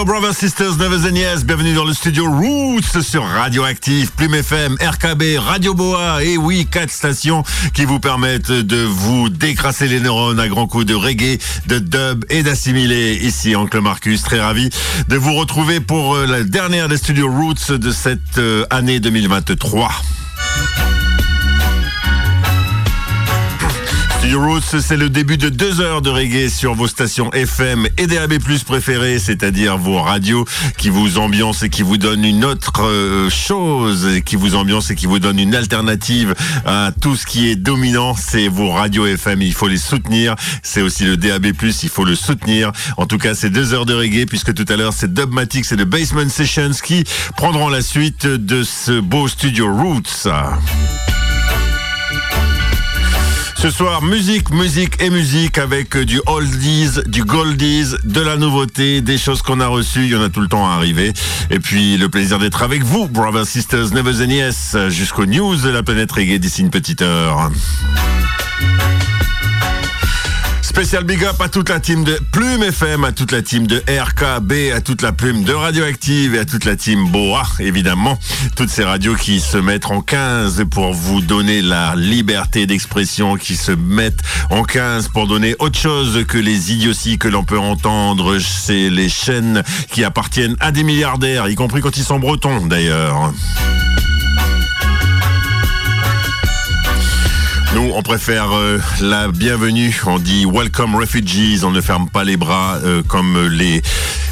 Hello, brothers, sisters, neveux and yes. Bienvenue dans le studio Roots sur Radioactive, Plume FM, RKB, Radio Boa. Et oui, quatre stations qui vous permettent de vous décrasser les neurones à grands coups de reggae, de dub et d'assimiler. Ici, Oncle Marcus, très ravi de vous retrouver pour euh, la dernière des studios Roots de cette euh, année 2023. Roots, c'est le début de deux heures de reggae sur vos stations FM et DAB+ préférées, c'est-à-dire vos radios qui vous ambiancent et qui vous donnent une autre euh, chose, qui vous ambiance et qui vous donne une alternative à tout ce qui est dominant. C'est vos radios FM, il faut les soutenir. C'est aussi le DAB+, il faut le soutenir. En tout cas, c'est deux heures de reggae puisque tout à l'heure, c'est Dubmatics et The Basement Sessions qui prendront la suite de ce beau Studio Roots. Ce soir, musique, musique et musique avec du oldies, du goldies, de la nouveauté, des choses qu'on a reçues. Il y en a tout le temps à arriver. Et puis, le plaisir d'être avec vous, brothers, sisters, neveux and yes, jusqu'aux news de la planète reggae d'ici une petite heure. Spécial big up à toute la team de Plume FM, à toute la team de RKB, à toute la plume de Radioactive et à toute la team Boa, évidemment. Toutes ces radios qui se mettent en 15 pour vous donner la liberté d'expression, qui se mettent en 15 pour donner autre chose que les idioties que l'on peut entendre. C'est les chaînes qui appartiennent à des milliardaires, y compris quand ils sont bretons d'ailleurs. Nous, on préfère euh, la bienvenue. On dit Welcome Refugees. On ne ferme pas les bras euh, comme les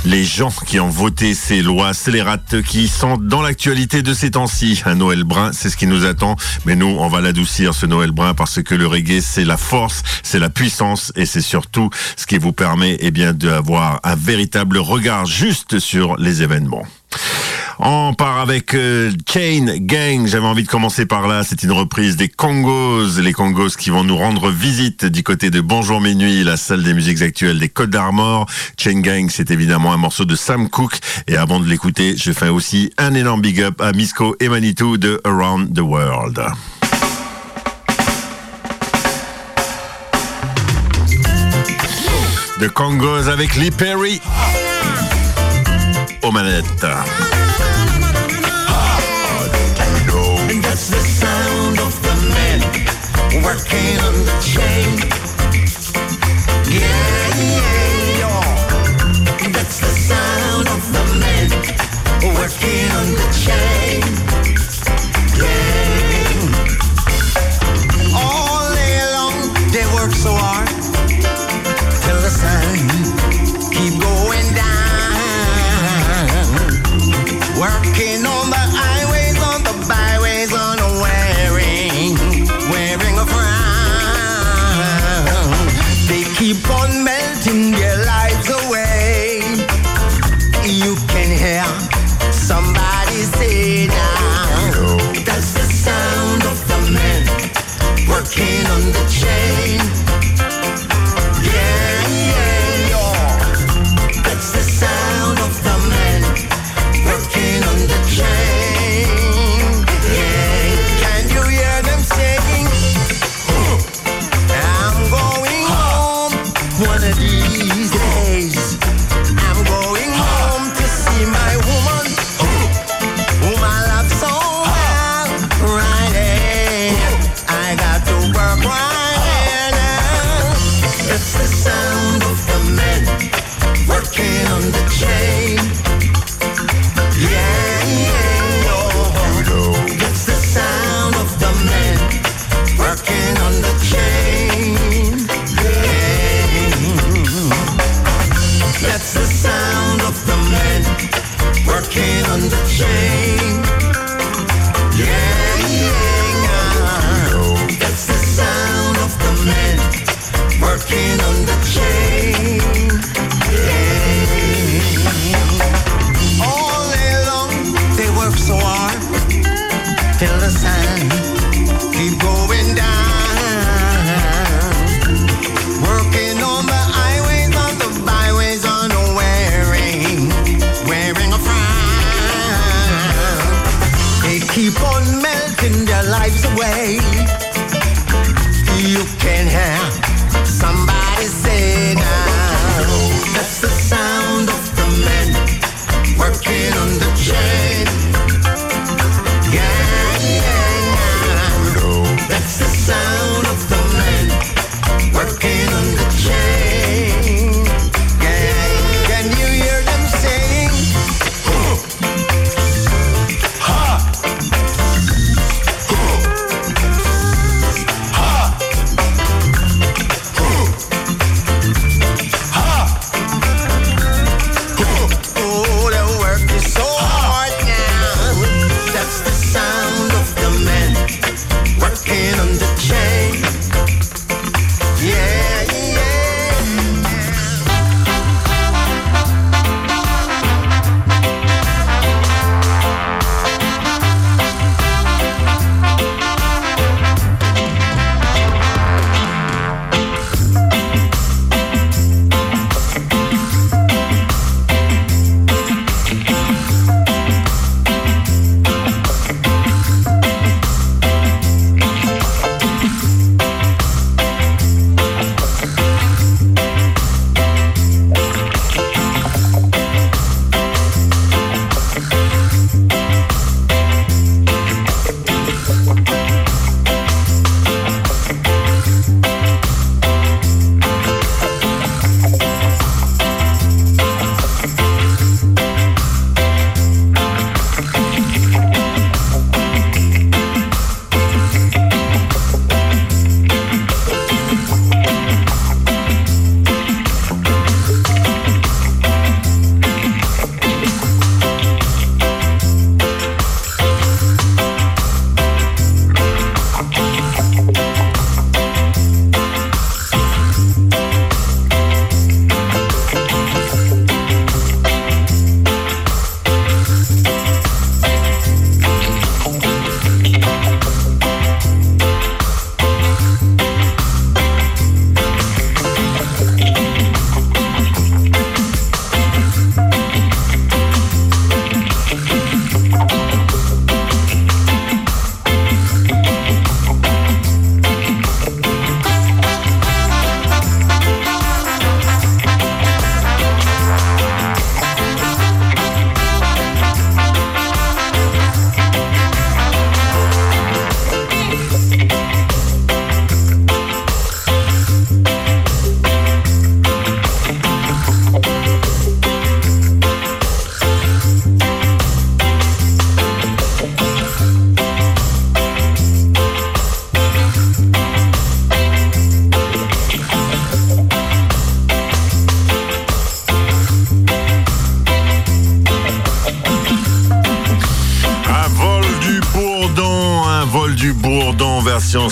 les gens qui ont voté ces lois scélérates qui sont dans l'actualité de ces temps-ci. Un Noël brun, c'est ce qui nous attend. Mais nous, on va l'adoucir, ce Noël brun, parce que le reggae, c'est la force, c'est la puissance et c'est surtout ce qui vous permet, eh bien, d'avoir un véritable regard juste sur les événements. On part avec euh, Chain Gang. J'avais envie de commencer par là. C'est une reprise des Congos. Les Congos qui vont nous rendre visite du côté de Bonjour Minuit, la salle des musiques actuelles des Côtes d'Armor. Chain Gang, c'est évidemment un morceau de Sam Cooke. Et avant de l'écouter, je fais aussi un énorme big up à Misco et Manitou de Around the World. De Congos avec Lee Perry aux. And that's the sound of the men working on the chain.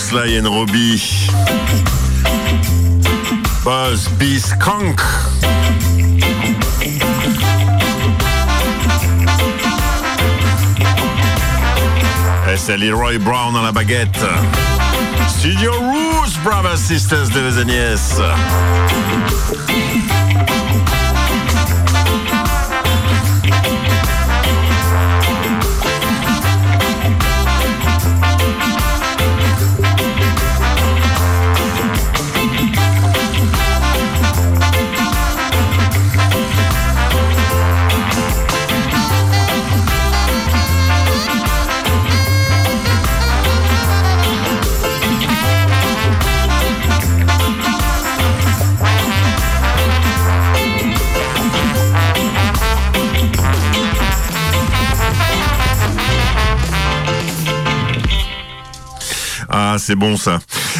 Sly and Robbie. Buzz B. Skunk. Et c'est Leroy Brown dans la baguette. Studio Roots, Brothers Sisters de Vesenies. C'est bon ça.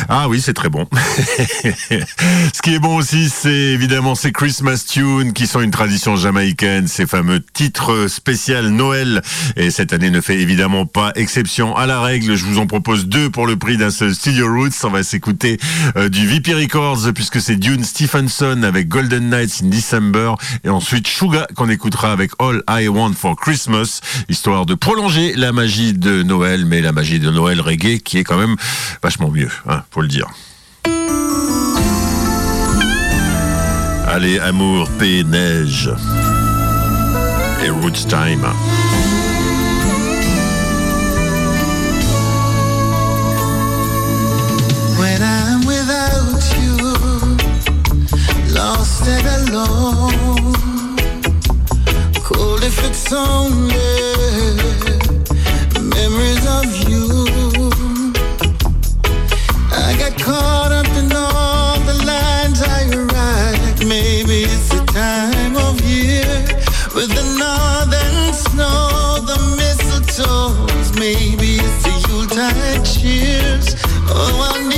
Ah oui, c'est très bon. Qui est bon aussi, c'est évidemment ces Christmas tunes qui sont une tradition jamaïcaine, ces fameux titres spécial Noël. Et cette année ne fait évidemment pas exception à la règle. Je vous en propose deux pour le prix d'un seul Studio Roots. On va s'écouter euh, du VP Records puisque c'est Dune Stephenson avec Golden Nights in December et ensuite Suga qu'on écoutera avec All I Want for Christmas, histoire de prolonger la magie de Noël, mais la magie de Noël reggae qui est quand même vachement mieux, hein, le dire. Allez, amour, paix, neige. Et Roots Time. When I'm without you, lost and alone, cold if it's only memories of you. I got caught Oh, I need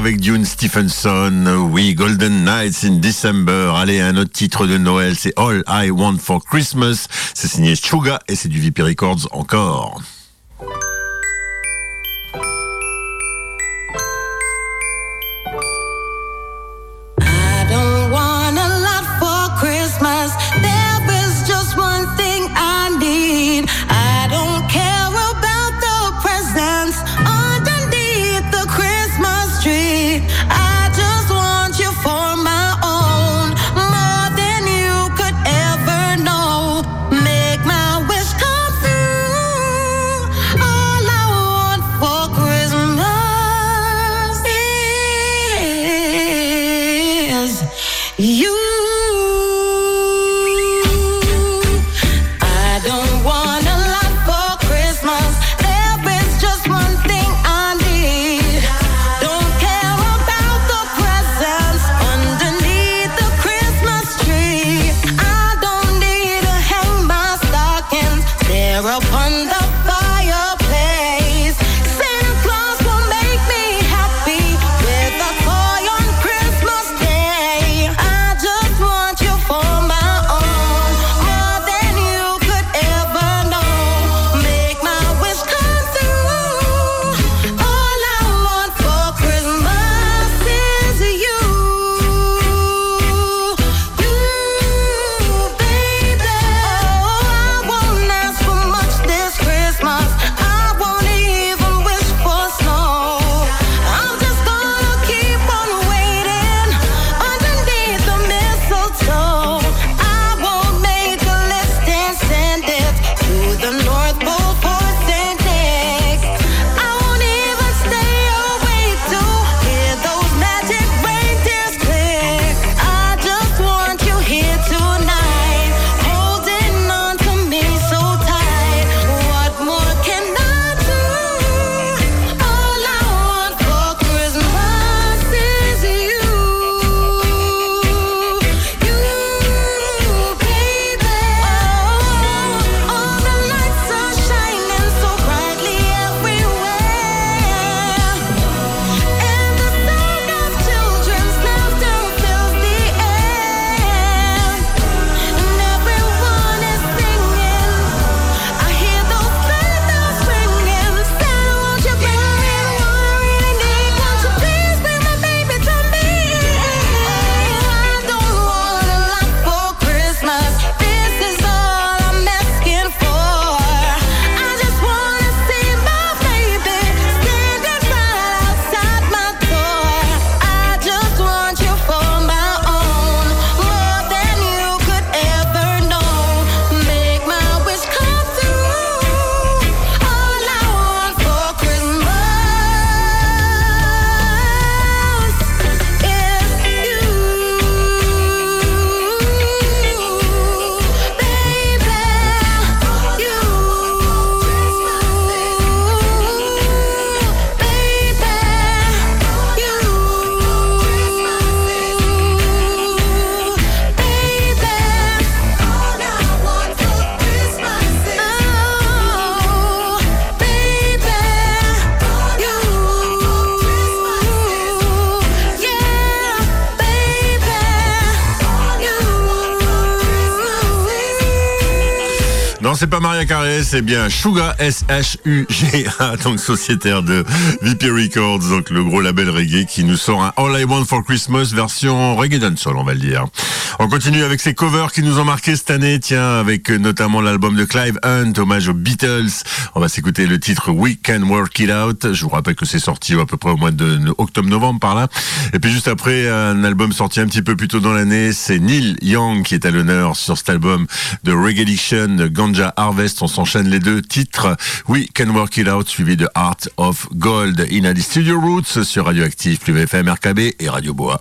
avec Dune Stephenson. Oui, Golden Nights in December. Allez, un autre titre de Noël, c'est All I Want for Christmas. C'est signé Chuga et c'est du VP Records encore. Maria bien Suga S-H-U-G-A, donc sociétaire de VP Records, donc le gros label reggae qui nous sort un All I Want for Christmas version reggae dancehall, on va le dire. On continue avec ces covers qui nous ont marqué cette année, tiens, avec notamment l'album de Clive Hunt, hommage aux Beatles. On va s'écouter le titre We Can Work It Out. Je vous rappelle que c'est sorti à peu près au mois de octobre-novembre par là. Et puis juste après, un album sorti un petit peu plus tôt dans l'année, c'est Neil Young qui est à l'honneur sur cet album de Reggae Addiction, Ganja Harvest. On s'enchaîne les deux titres. We Can Work It Out, suivi de Art of Gold. In Studio Roots sur Radioactive, plus VFM, RKB et Radio Boa.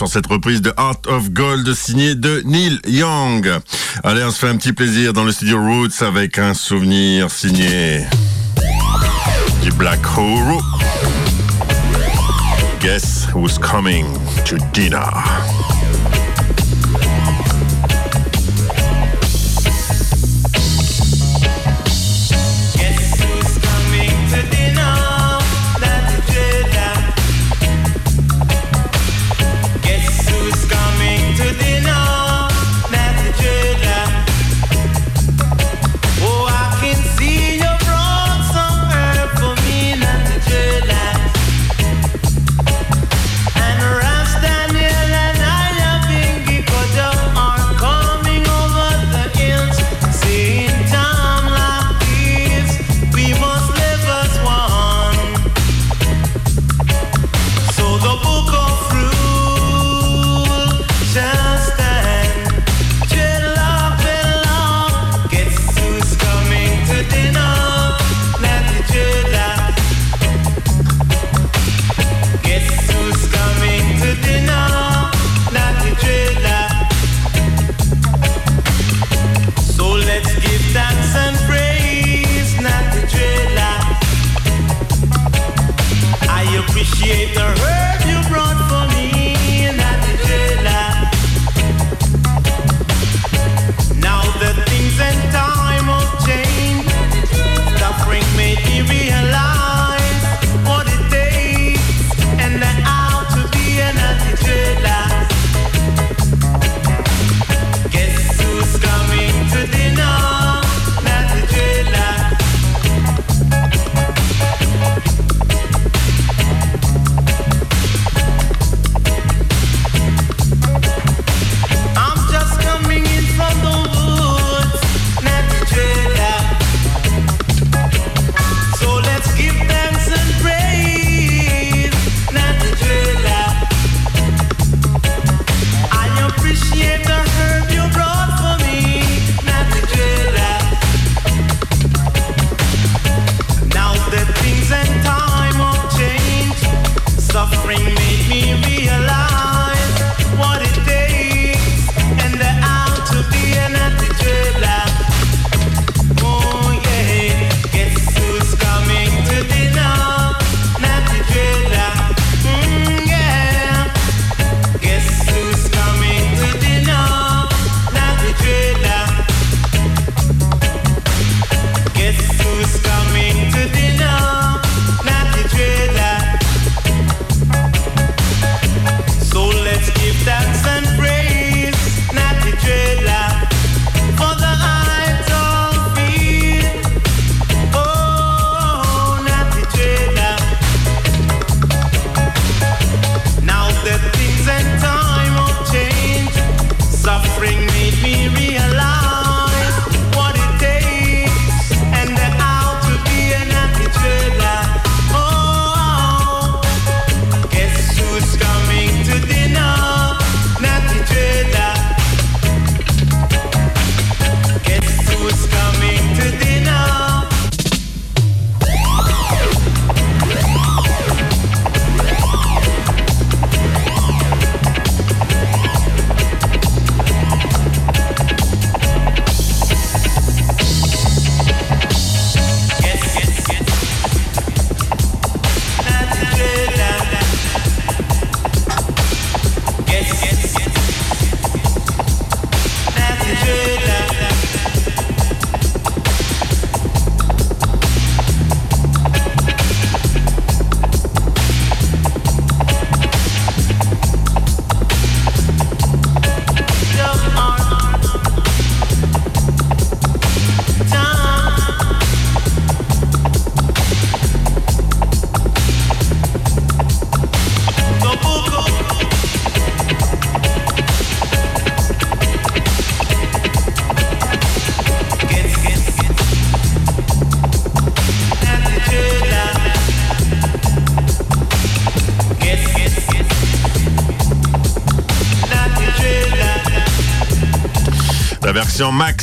Sur cette reprise de Art of Gold signée de Neil Young. Allez, on se fait un petit plaisir dans le studio Roots avec un souvenir signé du Black Hole. Guess who's coming to dinner?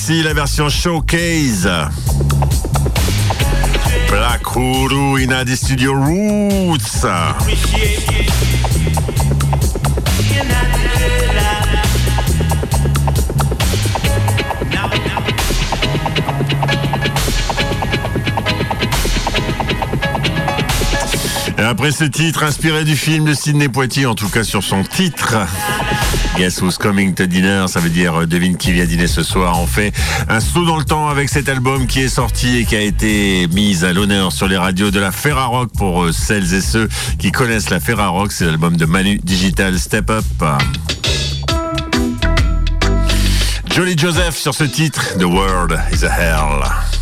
La version showcase. Black Nakuru in the studio Roots. Et après ce titre, inspiré du film de Sidney Poitier, en tout cas sur son titre, Guess Who's Coming to Dinner, ça veut dire euh, devine qui vient dîner ce soir. On fait un saut dans le temps avec cet album qui est sorti et qui a été mis à l'honneur sur les radios de la Ferrarock pour euh, celles et ceux qui connaissent la Ferrarock. C'est l'album de Manu Digital Step Up. Jolly Joseph sur ce titre, The World is a Hell.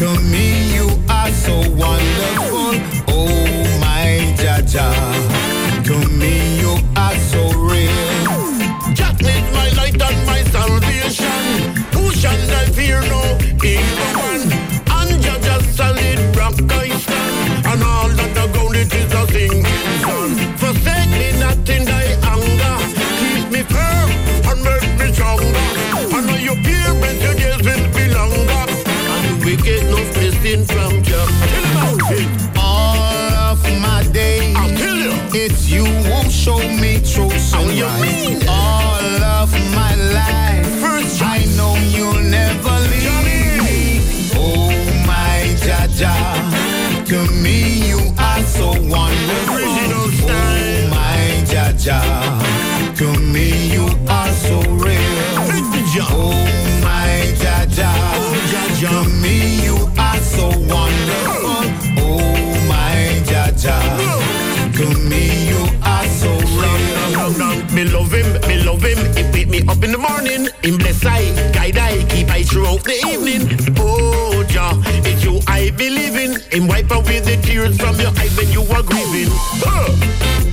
To me, you are so wonderful. Oh, my Jaja. To me, you are so real. Jack is my light and my salvation. Who shall I fear? No evil one. And Jaja solid rock I stand. And all that the ground it is a sun. Forsake me not in thy anger. Keep me firm and make me stronger. I know your parents, your days will be longer get no blessing from you. All of my days, I'll kill you. It's you won't show me true sunrise. All of my life, First I know you'll never leave me. Oh my Jaja, to me you are so wonderful. Oh my Jaja. Love him. He wake me up in the morning. Him bless I, guide I, keep I throughout the evening. Oh, Jah, it's you I believe in. Him wipe away the tears from your eyes when you are grieving. Huh.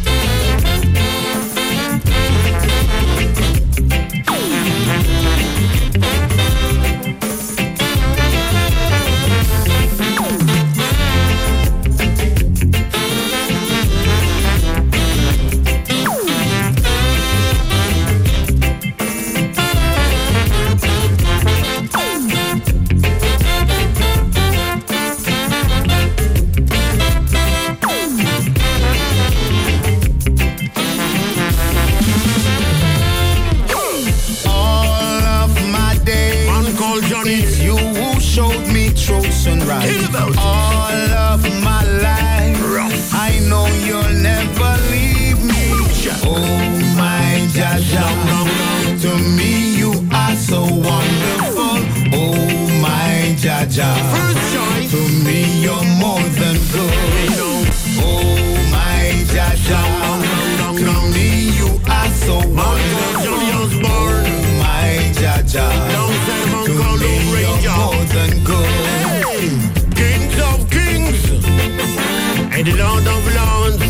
Jaja. First choice. To me you're more than good. Oh my Jaja. Me you are so wonderful. My Jaja. You're more than good. Kings of kings and the Lord of lords.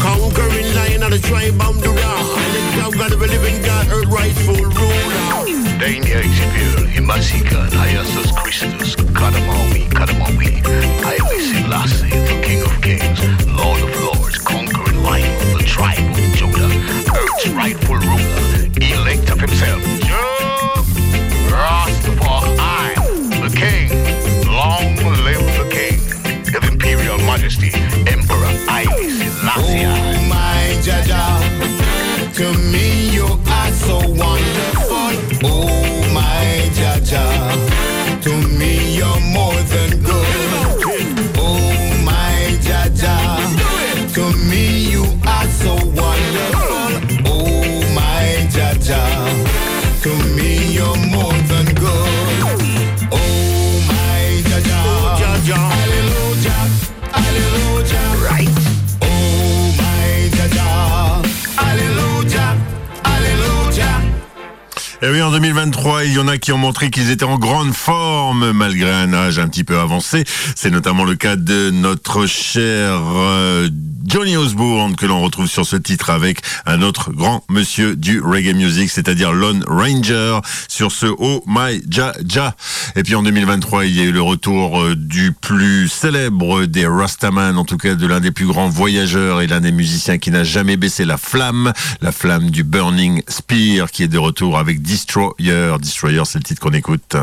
Conquering lion of the tribe of God of living God, earth rightful. Dania Exipir, Imasikan, Iasus Christus, Kadamawi, Kadamawi, Haile Selassie, the King of Kings, Lord of Lords, conquering lion the tribe of Judah, Earth's rightful ruler, elect of himself, en 2023, il y en a qui ont montré qu'ils étaient en grande forme malgré un âge un petit peu avancé. C'est notamment le cas de notre cher euh, Johnny Osbourne que l'on retrouve sur ce titre avec un autre grand monsieur du reggae music, c'est-à-dire Lone Ranger sur ce Oh My Ja Ja. Et puis en 2023, il y a eu le retour euh, du plus célèbre des Rastaman, en tout cas de l'un des plus grands voyageurs et l'un des musiciens qui n'a jamais baissé la flamme, la flamme du Burning Spear qui est de retour avec Destroyer. Destroyer, c'est le titre qu'on écoute.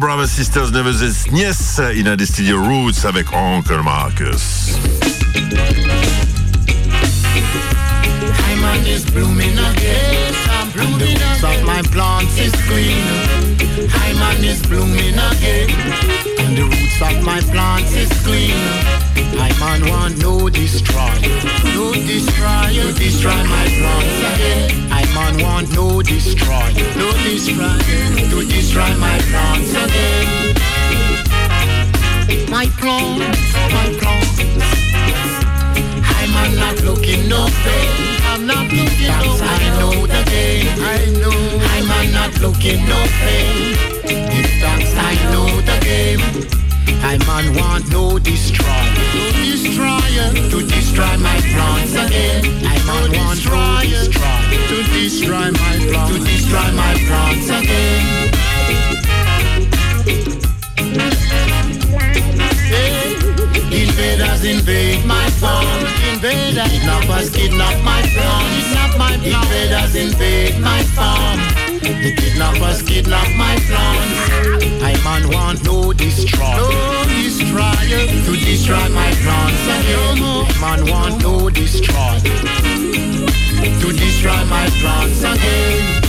Brothers Sisters, Nevers Nièce, uh, in a des Roots avec Uncle Marcus. Is blooming again. And the roots of my plants is green. Diamond is blooming again. And the roots of my plants is green. I man want no destroy. No destroy. To destroy my plants again. I man want no destroy. No destroy. To destroy my plants again. My plants, my plants. I'm not looking no pain. I'm not looking no pain. I know the game. I know. I'm not looking no pain. If thanks I know the game. I man want no destroy. No destroyer to destroy my plants again. I man want no destroy to destroy my plants. To destroy my plants again. Hey, Invaders invade my farm. Invaders kidnappers kidnap my farm. Kidnap my farm. Invaders invade my farm. The kidnappers kidnap my plants. I man want no destroy. No destroyer to destroy my plants again. I man want no destroy to destroy my plants again.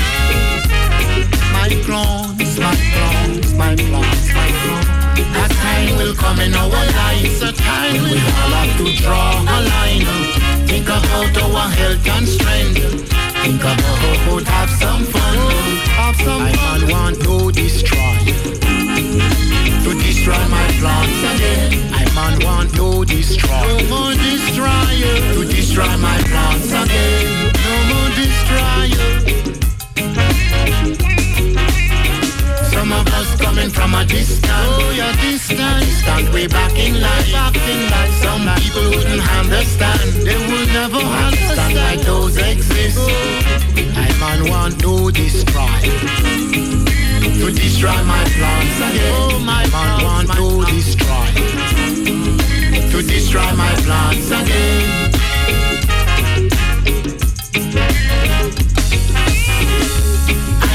My plants, my plants, my plants, my plants. That time will come in our lives, a time we all have to draw a line. Think about our health and strength. Think about have some fun. Have some I fun. don't want to destroy. To destroy my plants again. I man want to destroy. No more destroyer. To destroy my plants again. No more destroyer. I coming from a distance. Oh, you're distant, distant way back in life. Back in life. Some people wouldn't understand. They would never understand like those exist. I man want no destroy. To destroy my plans again. Oh, my man want no destroy. To destroy my plans again.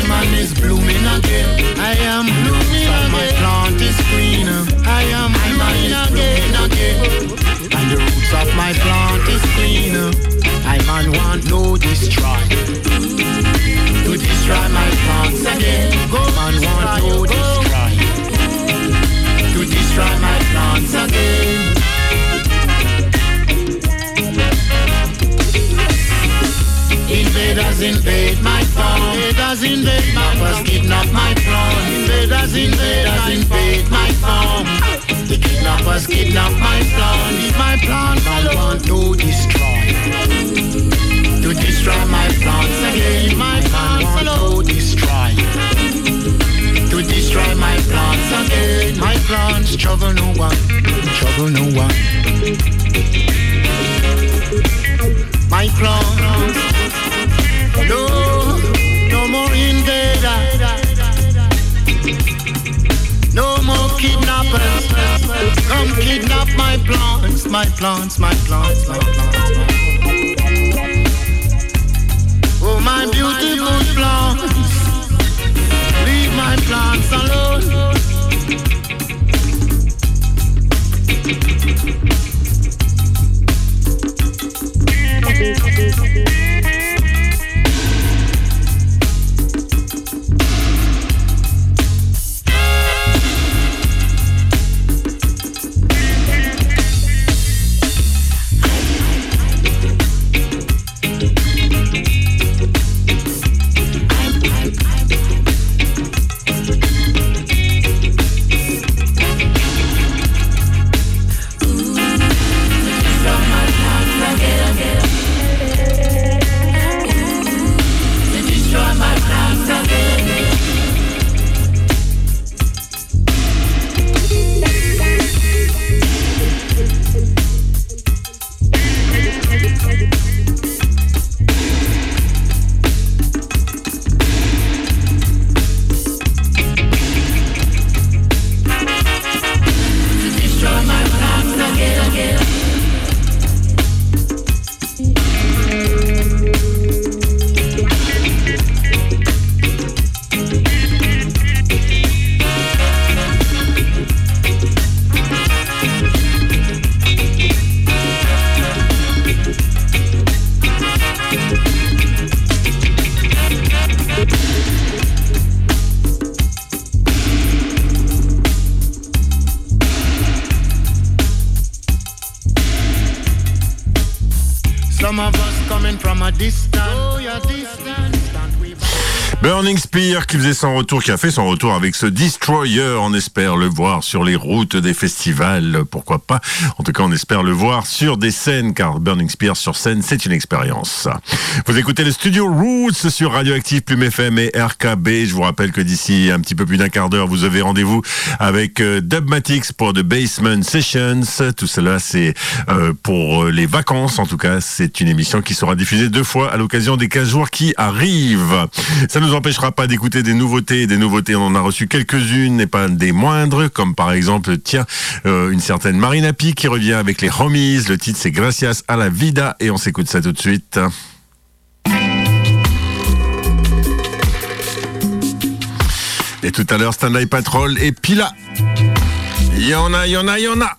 Man is blooming again. I am blooming again. My plant is green. I am blooming again. again. And the roots of my plant is green. I man want no destroy. To destroy my plants again. Go man want no destroy. To destroy my Invaders invade my farm. Invaders invade my farm. kidnap my plant. Invaders invaders invade my farm. The kidnappers kidnap my plant. Leave my plant I want to destroy. To destroy plants, my Qui faisait son retour, qui a fait son retour avec ce Destroyer. On espère le voir sur les routes des festivals, pourquoi pas. En tout cas, on espère le voir sur des scènes, car Burning Spear sur scène, c'est une expérience. Vous écoutez le Studio Roots sur Radioactive Plume FM et RKB. Je vous rappelle que d'ici un petit peu plus d'un quart d'heure, vous avez rendez-vous avec euh, Dubmatics pour The Basement Sessions. Tout cela, c'est euh, pour euh, les vacances. En tout cas, c'est une émission qui sera diffusée deux fois à l'occasion des 15 jours qui arrivent. Ça ne nous empêchera pas d'écouter des nouveautés. Des nouveautés, on en a reçu quelques-unes et pas des moindres, comme par exemple, tiens, une certaine Marina P qui revient avec les Homies. Le titre, c'est Gracias a la Vida et on s'écoute ça tout de suite. Et tout à l'heure, Stanley Patrol et Pila. Il y en a, il y en a, il y en a.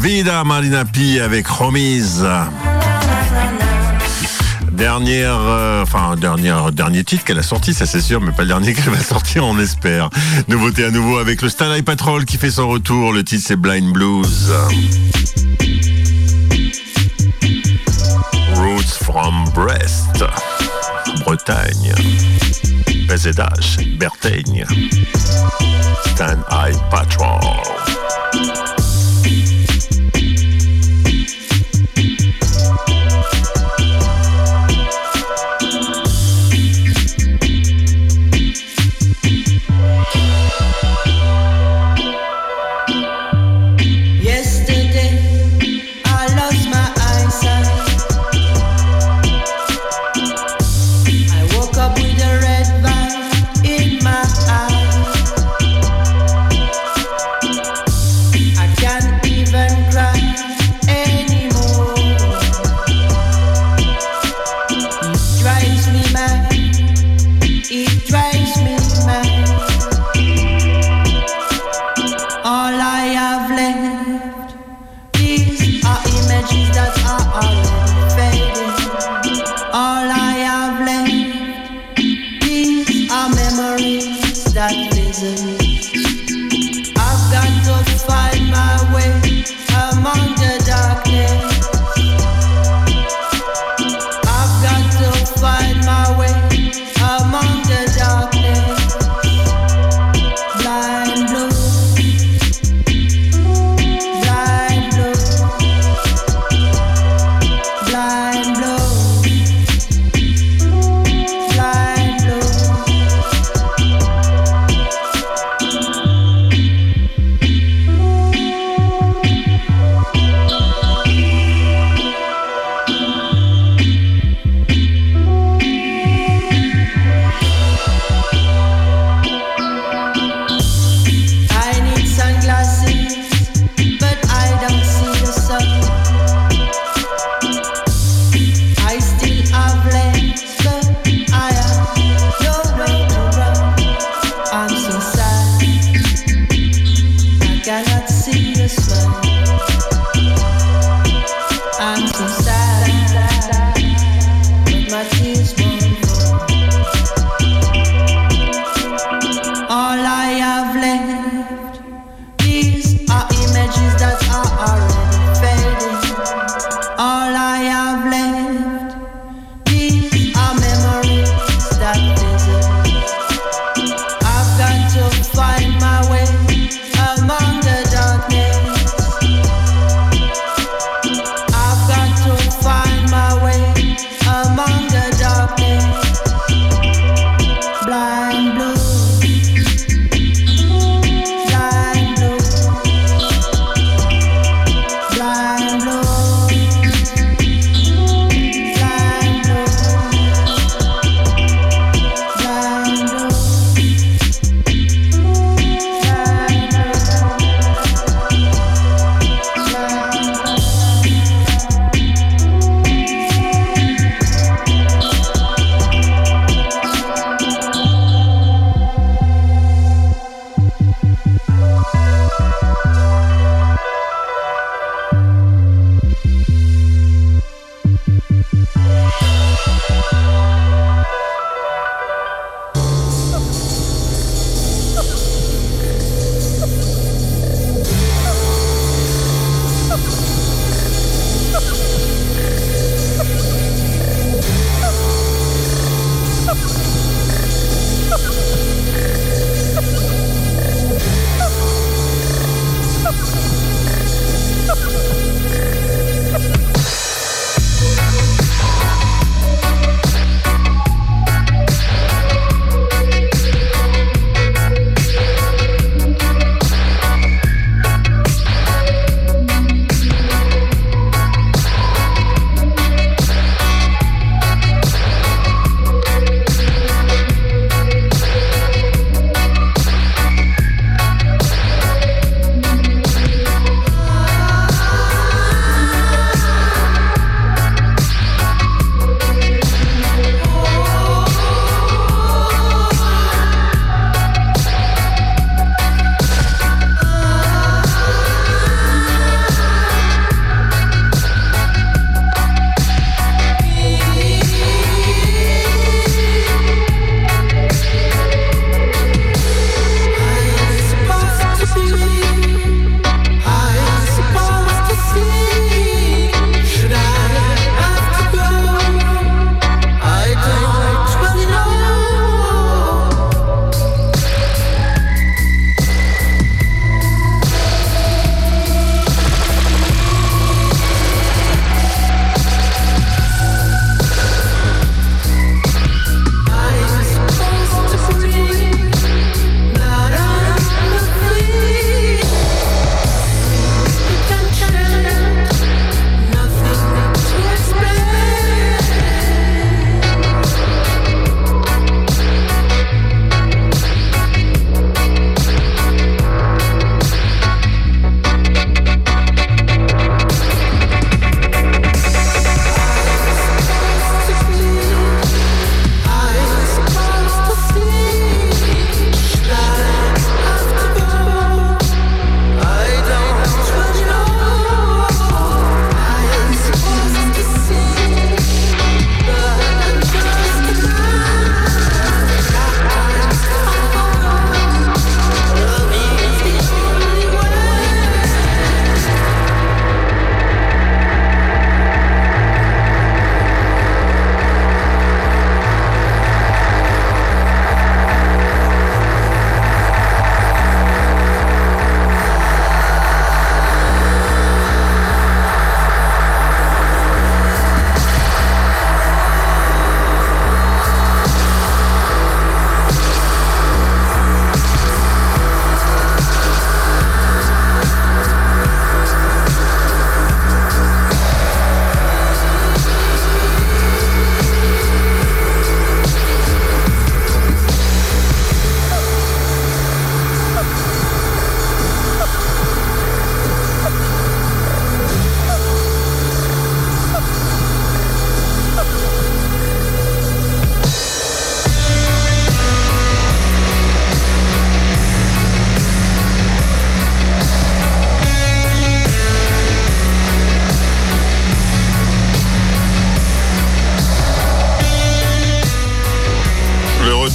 Vida Marina P avec Remise. Dernière, euh, enfin dernière, dernier titre qu'elle a sorti, ça c'est sûr, mais pas le dernier qu'elle va sortir, on espère. Nouveauté à nouveau avec le Starlight Patrol qui fait son retour. Le titre c'est Blind Blues. Roots from Brest, Bretagne, PZH, Bertaigne, Stand Eye Patrol.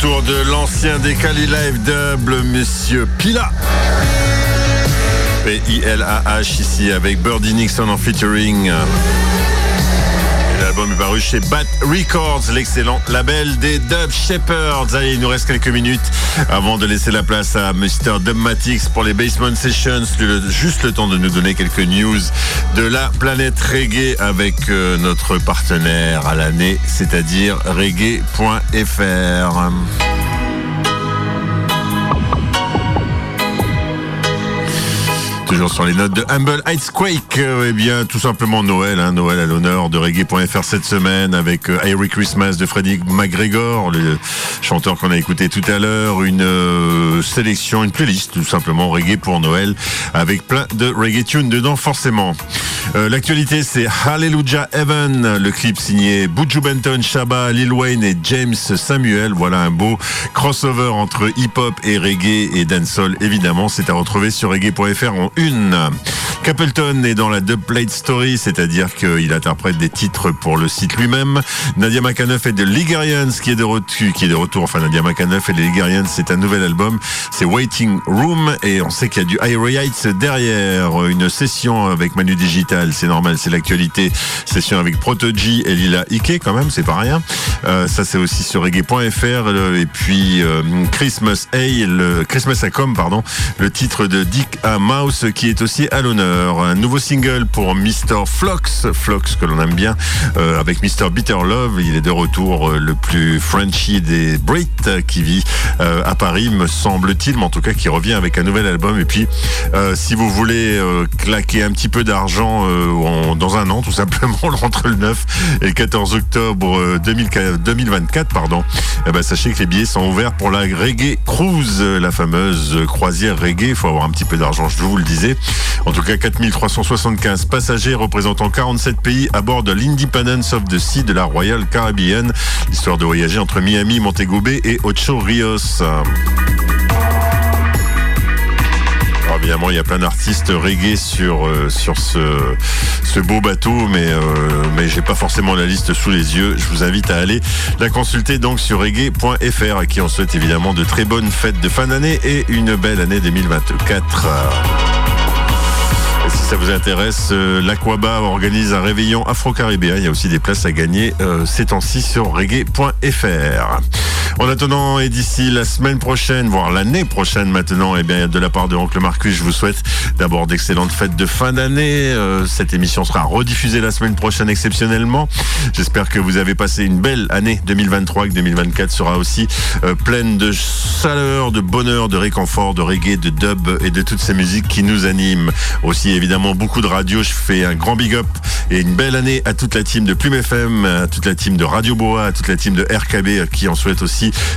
De l'ancien des Cali Live Double, Monsieur Pila. P-I-L-A-H ici avec Birdie Nixon en featuring. L'album est paru chez Bat Records, l'excellent label des Dub Shepherds. Allez, il nous reste quelques minutes avant de laisser la place à Mr. Dubmatix pour les Basement Sessions. Juste le temps de nous donner quelques news de la planète reggae avec euh, notre partenaire à l'année, c'est-à-dire reggae.fr. Toujours sur les notes de Humble Heights Quake, eh bien tout simplement Noël, hein, Noël à l'honneur de reggae.fr cette semaine avec euh, Airy Christmas de Freddie McGregor, le chanteur qu'on a écouté tout à l'heure, une euh, sélection, une playlist tout simplement reggae pour Noël avec plein de reggae tunes dedans forcément. Euh, L'actualité c'est Hallelujah Heaven, le clip signé Buju Benton, Shabba, Lil Wayne et James Samuel. Voilà un beau crossover entre hip-hop et reggae et dancehall évidemment. C'est à retrouver sur reggae.fr en une. Capleton est dans la dubplate story, c'est-à-dire qu'il interprète des titres pour le site lui-même. Nadia McAnuff est de Ligarians qui est de retour, qui est de retour. Enfin, Nadia McAnuff et les Ligarians, c'est un nouvel album. C'est Waiting Room et on sait qu'il y a du Irie Heights derrière. Une session avec Manu Digital, c'est normal, c'est l'actualité. Session avec Protoji et Lila Ike quand même, c'est pas rien. Euh, ça, c'est aussi sur reggae.fr. Le- Et puis, euh, Christmas A, le Christmas a Come, pardon, le titre de Dick A. Mouse qui est aussi à l'honneur. Un nouveau single pour Mr. Flox, Flox que l'on aime bien, euh, avec Mr. Bitter Love. Il est de retour euh, le plus Frenchy des Brits qui vit euh, à Paris, me semble-t-il, mais en tout cas qui revient avec un nouvel album. Et puis, euh, si vous voulez euh, claquer un petit peu d'argent en- dans un an, tout simplement, entre le 9 et le 14 octobre euh, 2004 2024, pardon, eh ben, sachez que les billets sont ouverts pour la Reggae Cruise, la fameuse croisière reggae. Il faut avoir un petit peu d'argent, je vous le En tout cas, 4375 passagers représentant 47 pays à bord de l'Independence of the Sea de la Royal Caribbean, histoire de voyager entre Miami, Montego Bay et Ocho Rios. Alors, évidemment, il y a plein d'artistes reggae sur euh, ce beau bateau, mais euh, mais j'ai pas forcément la liste sous les yeux. Je vous invite à aller la consulter donc sur reggae.fr à qui on souhaite évidemment de très bonnes fêtes de fin d'année et une belle année 2024. Et si ça vous intéresse, euh, l'Aquaba organise un réveillon afro-caribéen. Il y a aussi des places à gagner euh, ces temps-ci sur reggae.fr. En attendant et d'ici la semaine prochaine, voire l'année prochaine maintenant, eh bien, de la part de Oncle Marcus, je vous souhaite d'abord d'excellentes fêtes de fin d'année. Euh, cette émission sera rediffusée la semaine prochaine exceptionnellement. J'espère que vous avez passé une belle année 2023, que 2024 sera aussi euh, pleine de chaleur, de bonheur, de réconfort, de reggae, de dub et de toutes ces musiques qui nous animent. Aussi évidemment beaucoup de radio. Je fais un grand big up et une belle année à toute la team de Plume FM, à toute la team de Radio Boa, à toute la team de RKB euh, qui en souhaite aussi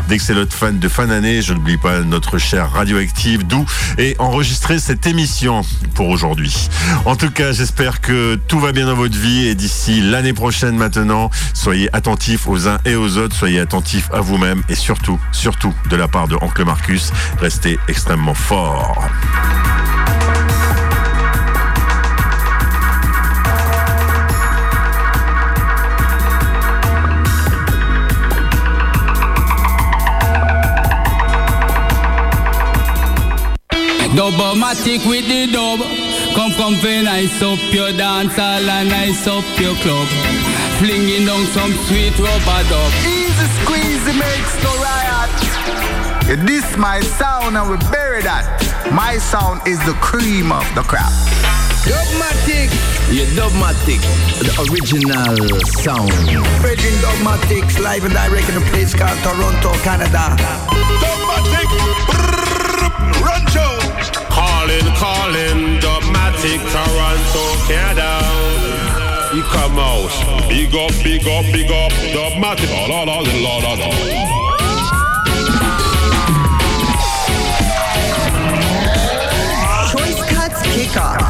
d'excellentes fans de fin d'année. Je n'oublie pas notre chère Radioactive, d'où et enregistrer cette émission pour aujourd'hui. En tout cas, j'espère que tout va bien dans votre vie et d'ici l'année prochaine maintenant, soyez attentifs aux uns et aux autres, soyez attentifs à vous-même et surtout, surtout de la part de Oncle Marcus, restez extrêmement fort. Dubmatix with the dub. Come come very nice up your dance hall and nice up your club. Flinging down some sweet rubber dub. Easy squeezy makes no riot. Yeah, This my sound and we bury that. My sound is the cream of the crop. Dubmatix, yeah, Dubmatix, the original sound. Virgin Dubmatix live and direct in a place called Toronto, Canada. Dubmatix, Rancho. Calling, calling, Dubmatix, Toronto, Canada. He come out. Big up, big up, big up, Dubmatix. La la la la la la. Choice cuts kick off.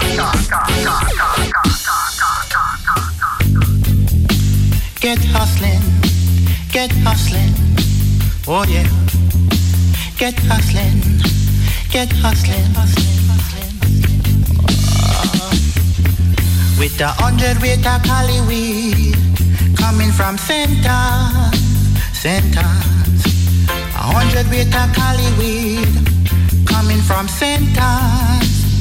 Get hustling, get hustling, oh yeah. Get hustling, hustling. With a hundred weight of cali weed coming from center, centers. A hundred weight of cali weed coming from St. Ann's.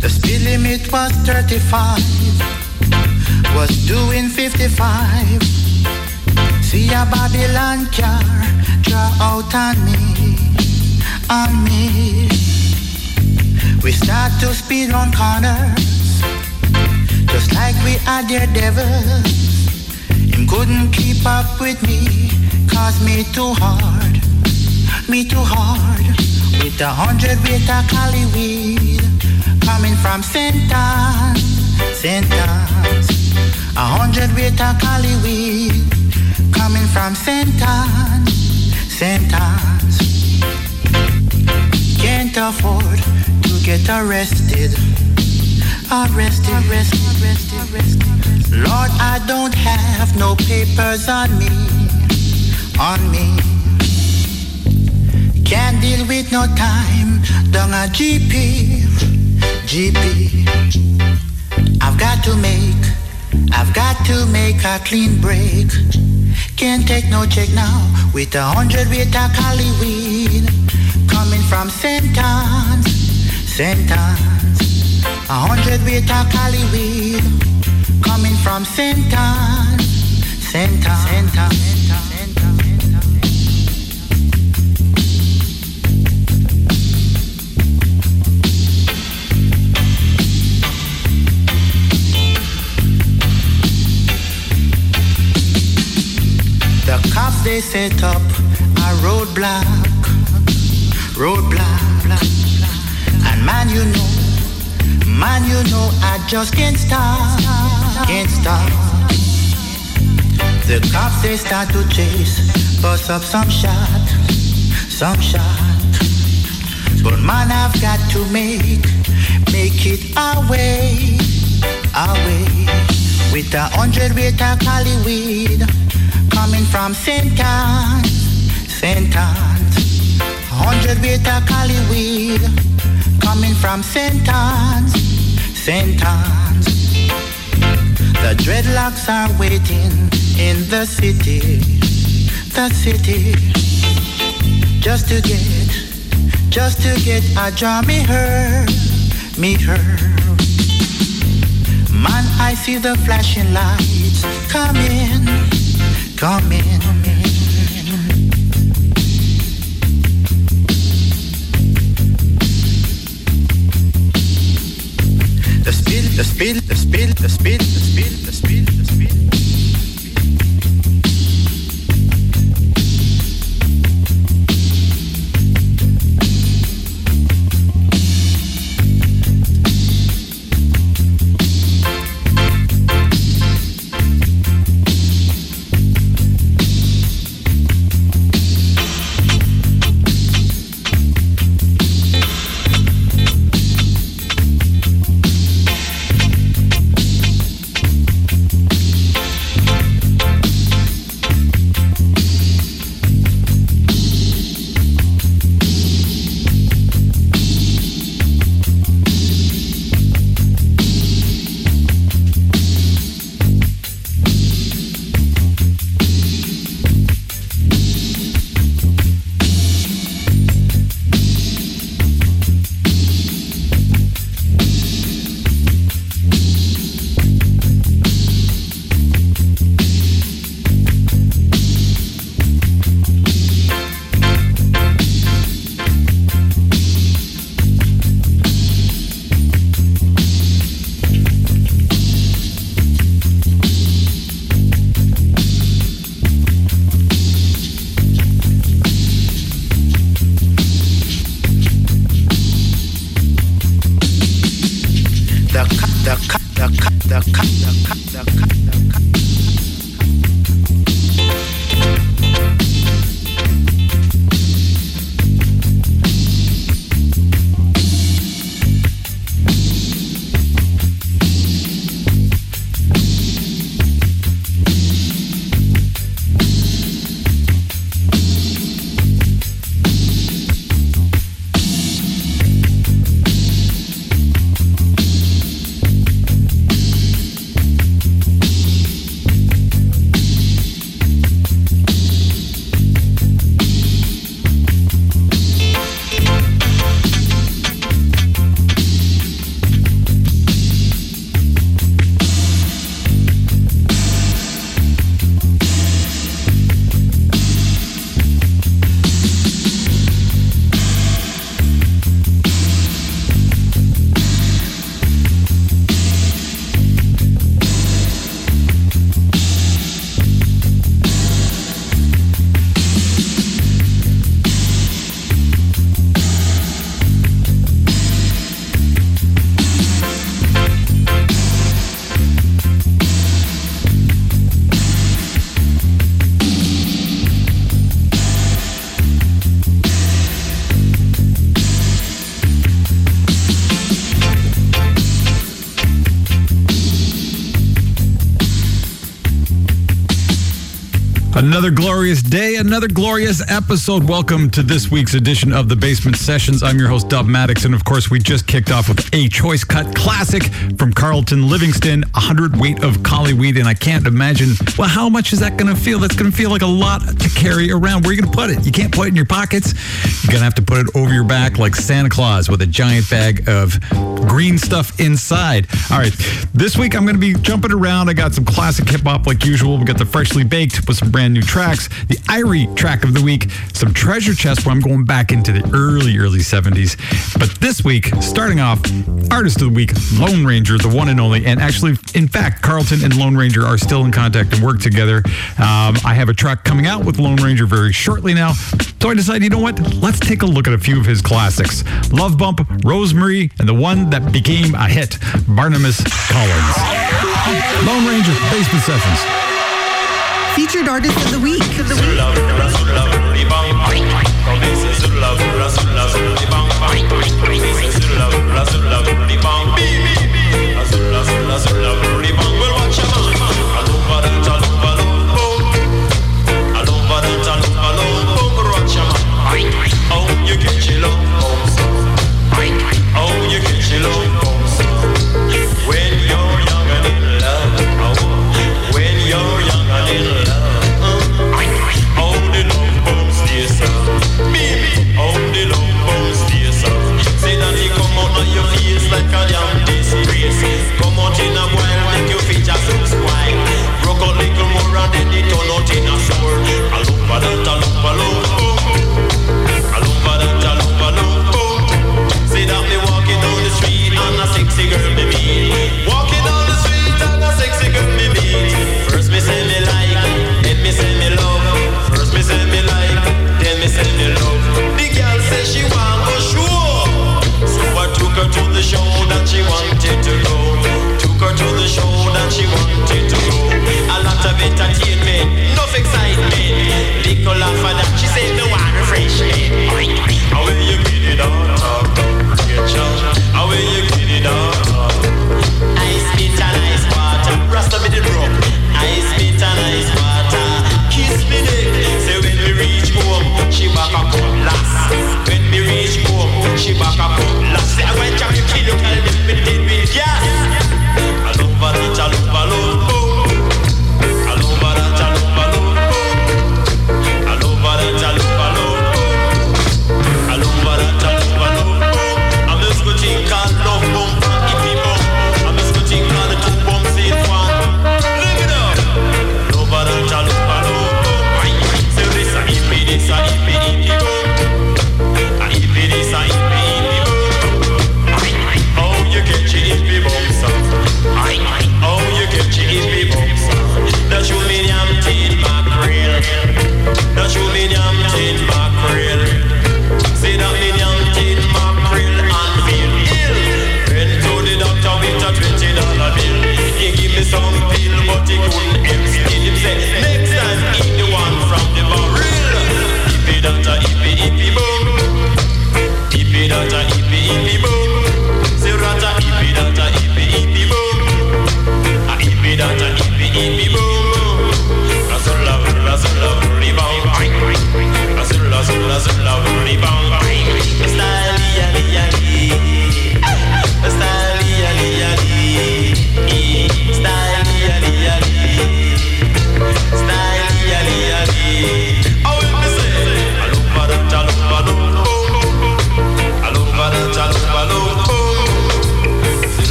The speed limit was 35, was doing 55. See a Babylon car draw out on me, on me. We start to speed on corners, just like we are daredevils. Him couldn't keep up with me, cause me too hard, me too hard. With a hundred weight of cali weed, coming from St. Ann's, A hundred weight of cali weed, coming from St. Ann's. Can't afford to get arrested, arrested, arrested, arrested, arrested. Lord, I don't have no papers on me, on me. Can't deal with no time, down a GP, GP. I've got to make, I've got to make a clean break. Can't take no check now with a hundred cali weed coming from St. Ann's, St. Ann's. A hundred weight of cali weed coming from St. Ann's, St. Ann's. The cops they set up a roadblock, roadblock. And man, you know, man, you know, I just can't stop, can't stop. The cops they start to chase, bust up some shot, some shot. But man, I've got to make, make it away, away. With a hundred weight of Hollywood coming from St. Ann, St. Ann. 100 beta Cali weed coming from St. Ann's, St. Ann's. The dreadlocks are waiting in the city, the city. Just to get, just to get a draw me her, meet her. Man, I see the flashing lights coming, coming. coming. Speed, the speed, the speed, the speed, the speed, the Another glorious day, another glorious episode. Welcome to this week's edition of the Basement Sessions. I'm your host, Dubmatix, and of course, we just kicked off with a choice cut classic from Carlton Livingston, 100 weight of collie Weed. and I can't imagine, well, how much is that going to feel? That's going to feel like a lot to carry around. Where are you going to put it? You can't put it in your pockets. You're going to have to put it over your back like Santa Claus with a giant bag of green stuff inside. All right, this week I'm going to be jumping around. I got some classic hip hop like usual. We got the freshly baked with some brand new tracks, the Irie track of the week, some treasure chest where I'm going back into the early, early 70s. But this week, starting off, artist of the week, Lone Ranger, the one and only. And actually, in fact, Carlton and Lone Ranger are still in contact and work together. Um, I have a track coming out with Lone Ranger very shortly now. So I decided, you know what? Let's take a look at a few of his classics Love Bump, Rosemary, and the one that became a hit, Barnabas Collins. Lone Ranger, Basement Sessions. Featured artist of the week. Of the When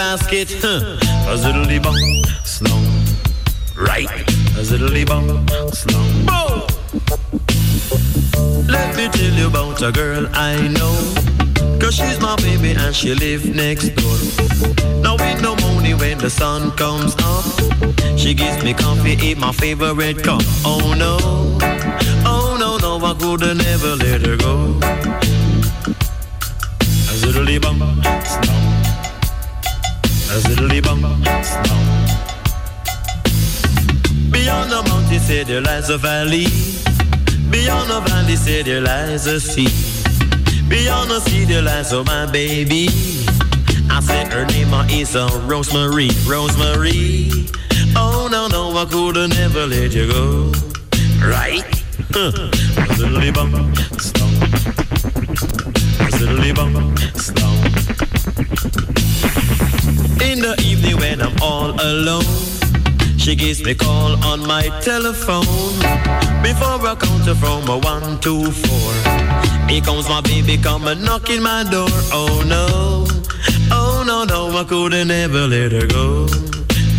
basket. A ziddly bum. Right. A ziddly bum. Boom. Let me tell you about a girl I know. Cause she's my baby and she live next door. Now with no money when the sun comes up. She gives me coffee, eat my favorite cup. Oh no, oh no, no, I could never let her go. A ziddly bum. Ziddly bum, slum. Beyond the mountain, say there lies a valley. Beyond the valley, say there lies a sea. Beyond the city lights of my baby. I said her name is uh, Rosemary, Rosemary. Oh no no, I coulda never let you go. Right? Ziddly bum, stomp. Ziddly bum, stomp. In the evening when I'm all alone, she gives me call on my telephone. Before I count her from a one to four, here comes my baby come a knocking my door. Oh no, oh no no, I couldn't ever let her go.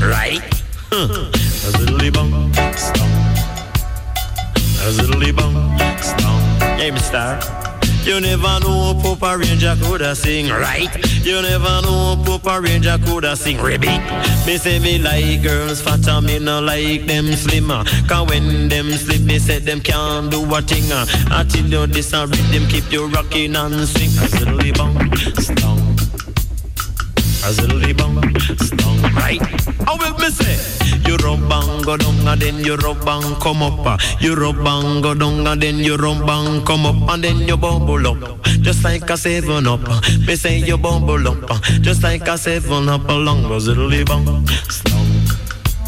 Right? Huh. A ziddly bum, stomp. A ziddly bum, stomp. Hey, Mister. You never know Papa Ranger coulda sing right. You never know Papa Ranger coulda sing ribbit. Me say me like girls fat and me no like them slimmer. Cause when them slip, me say them can't do a thing. I tell you this a rhythm keep you rocking and swing. A ziddly bum, stomp. A ziddly bum, stomp. Right. How will me say? You rub bang go down and then you rub bang come up. You rub bang go down and then you rub bang come up and then you bubble up. Just like a seven up. Me say you bubble up. Just like a seven up along a ziddly bang, stomp.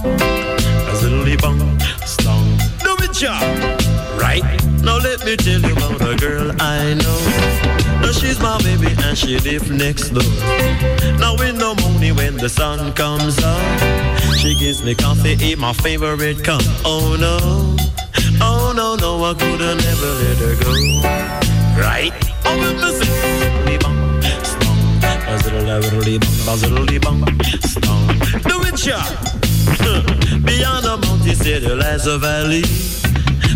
A ziddly bang, stomp. Do it, ja. Right? Now let me tell you about a girl I know. She's my baby and she live next door. Now in the morning when the sun comes up, she gives me coffee in my favorite cup. Oh no, oh no, no, I coulda never let her go. Right? Oh, let. Beyond the mountain, see there lies a valley.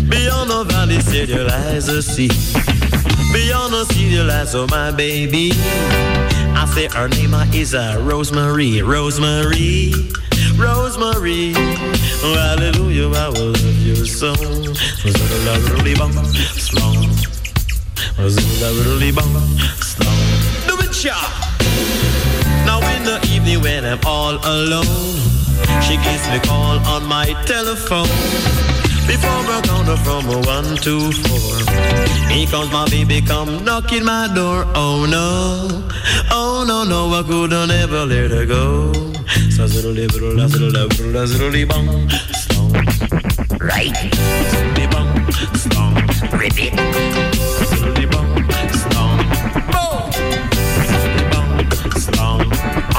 Beyond the valley, see there lies a sea. Beyond the sea, there lies oh my baby. I say her name is uh, Rosemary, Rosemary, Rosemary. Oh, hallelujah, I will love you so. Ziddly bum, slong. Ziddly bum, slong. Do it, ja. Now in the evening when I'm all alone, she gives me call on my telephone. Before count her from a one to four, here comes my baby come knocking my door. Oh no, oh no no, I coulda never let her go. So ziddly bum, ziddly ziddly bum, slong. Right, ziddly bum, slong. Repeat. Ziddly bum, slong. Ziddly bum, slong.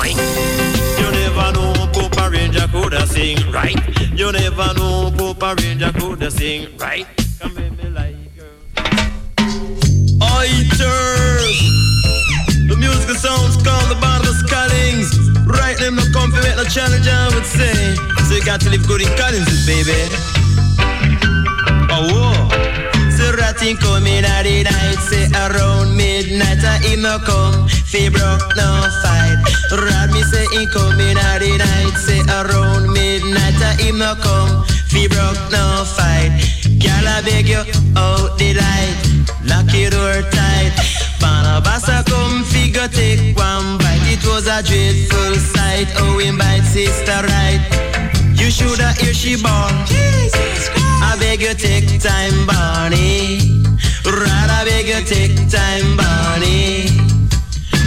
Oink. You never know Papa Ranger coulda sing right. You never know Papa Ranger coulda sing right. Come with me like Oiters. The musical sounds called the Barnabas Collins. Right them no make no challenge I would say. So you got to live good in Collins, baby. Oh, whoa. So ratting coming at the night, say around midnight, I him no come, fi broke no fight. Rat me say he coming at the night, say around midnight, I him no come, fi broke no fight. Girl, I beg you out the light, lock your door tight. Barnabas a come figure take one bite. It was a dreadful sight. Oh, him bite sister right. You shoulda hear she born. I beg you take time, Barney. Rather beg you take time, Barney.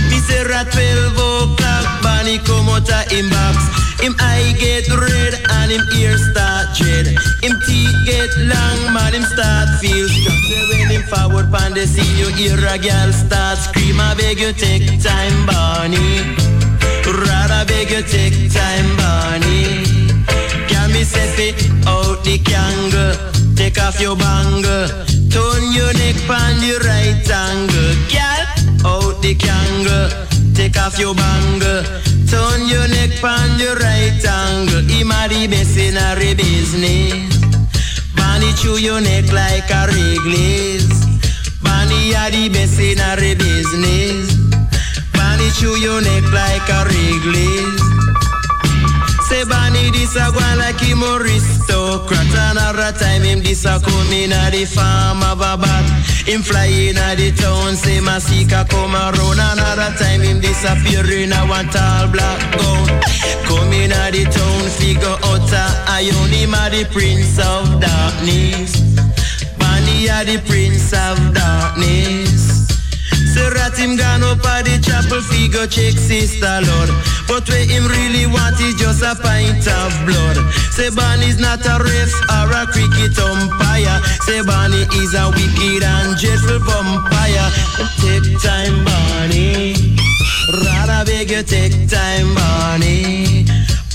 Me say at 12 o'clock, Barney come out of him box. Him eye get red and him ear start dread. Him teeth get long, man, him start feel strong. When him forward pan they see you hear a girl start scream. I beg you take time, Barney. Rather beg you take time, Barney. Can me set it out the candle. Take off your bangle. Turn your neck pan the right angle. Girl, out the candle. Take off your bangle. Turn your neck pan the right angle. Him a the best in a business. Bunny chew your neck like a reglace. Bunny a the best in a business. Bunny chew your neck like a reglace. Say Bunny this a go like him aristocrat Another time him this a come in a the farm of a bat. Him fly in a the town say Masika come around. Another time him disappear in a one tall black gown Come in a the town figure out a iron. Him a the prince of darkness. Bunny a the prince of darkness Say rat him gone up at the chapel figure check sister Lord. But where him really want is just a pint of blood. Say Barney's not a ref or a cricket umpire. Barney is a wicked and dreadful vampire. Take time, Barney. Rather beg you take time, Barney.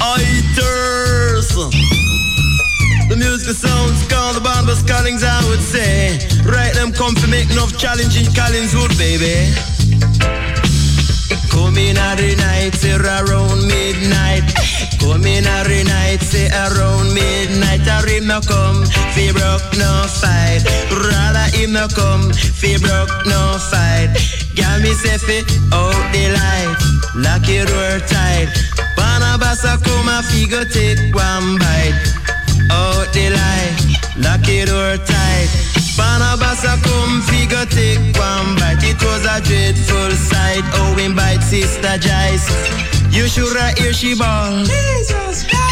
Oiters. The music sounds called the Barnabas Collins, I would say. Right, them come to make enough challenging Collingswood, baby. It come in every night, say around midnight. Come in every night, say around midnight. I him no come, fi broke no fight. Rather him no come, fi broke no fight. Gal me say fi out the light, lock your door tight. Barnabas a come a fi go take one bite Oh, out the light, lock your door tight. Barnabas a come figure take one bite. It was a dreadful sight. Oh, him bite sister Jice. You have hear she ball. Jesus Well,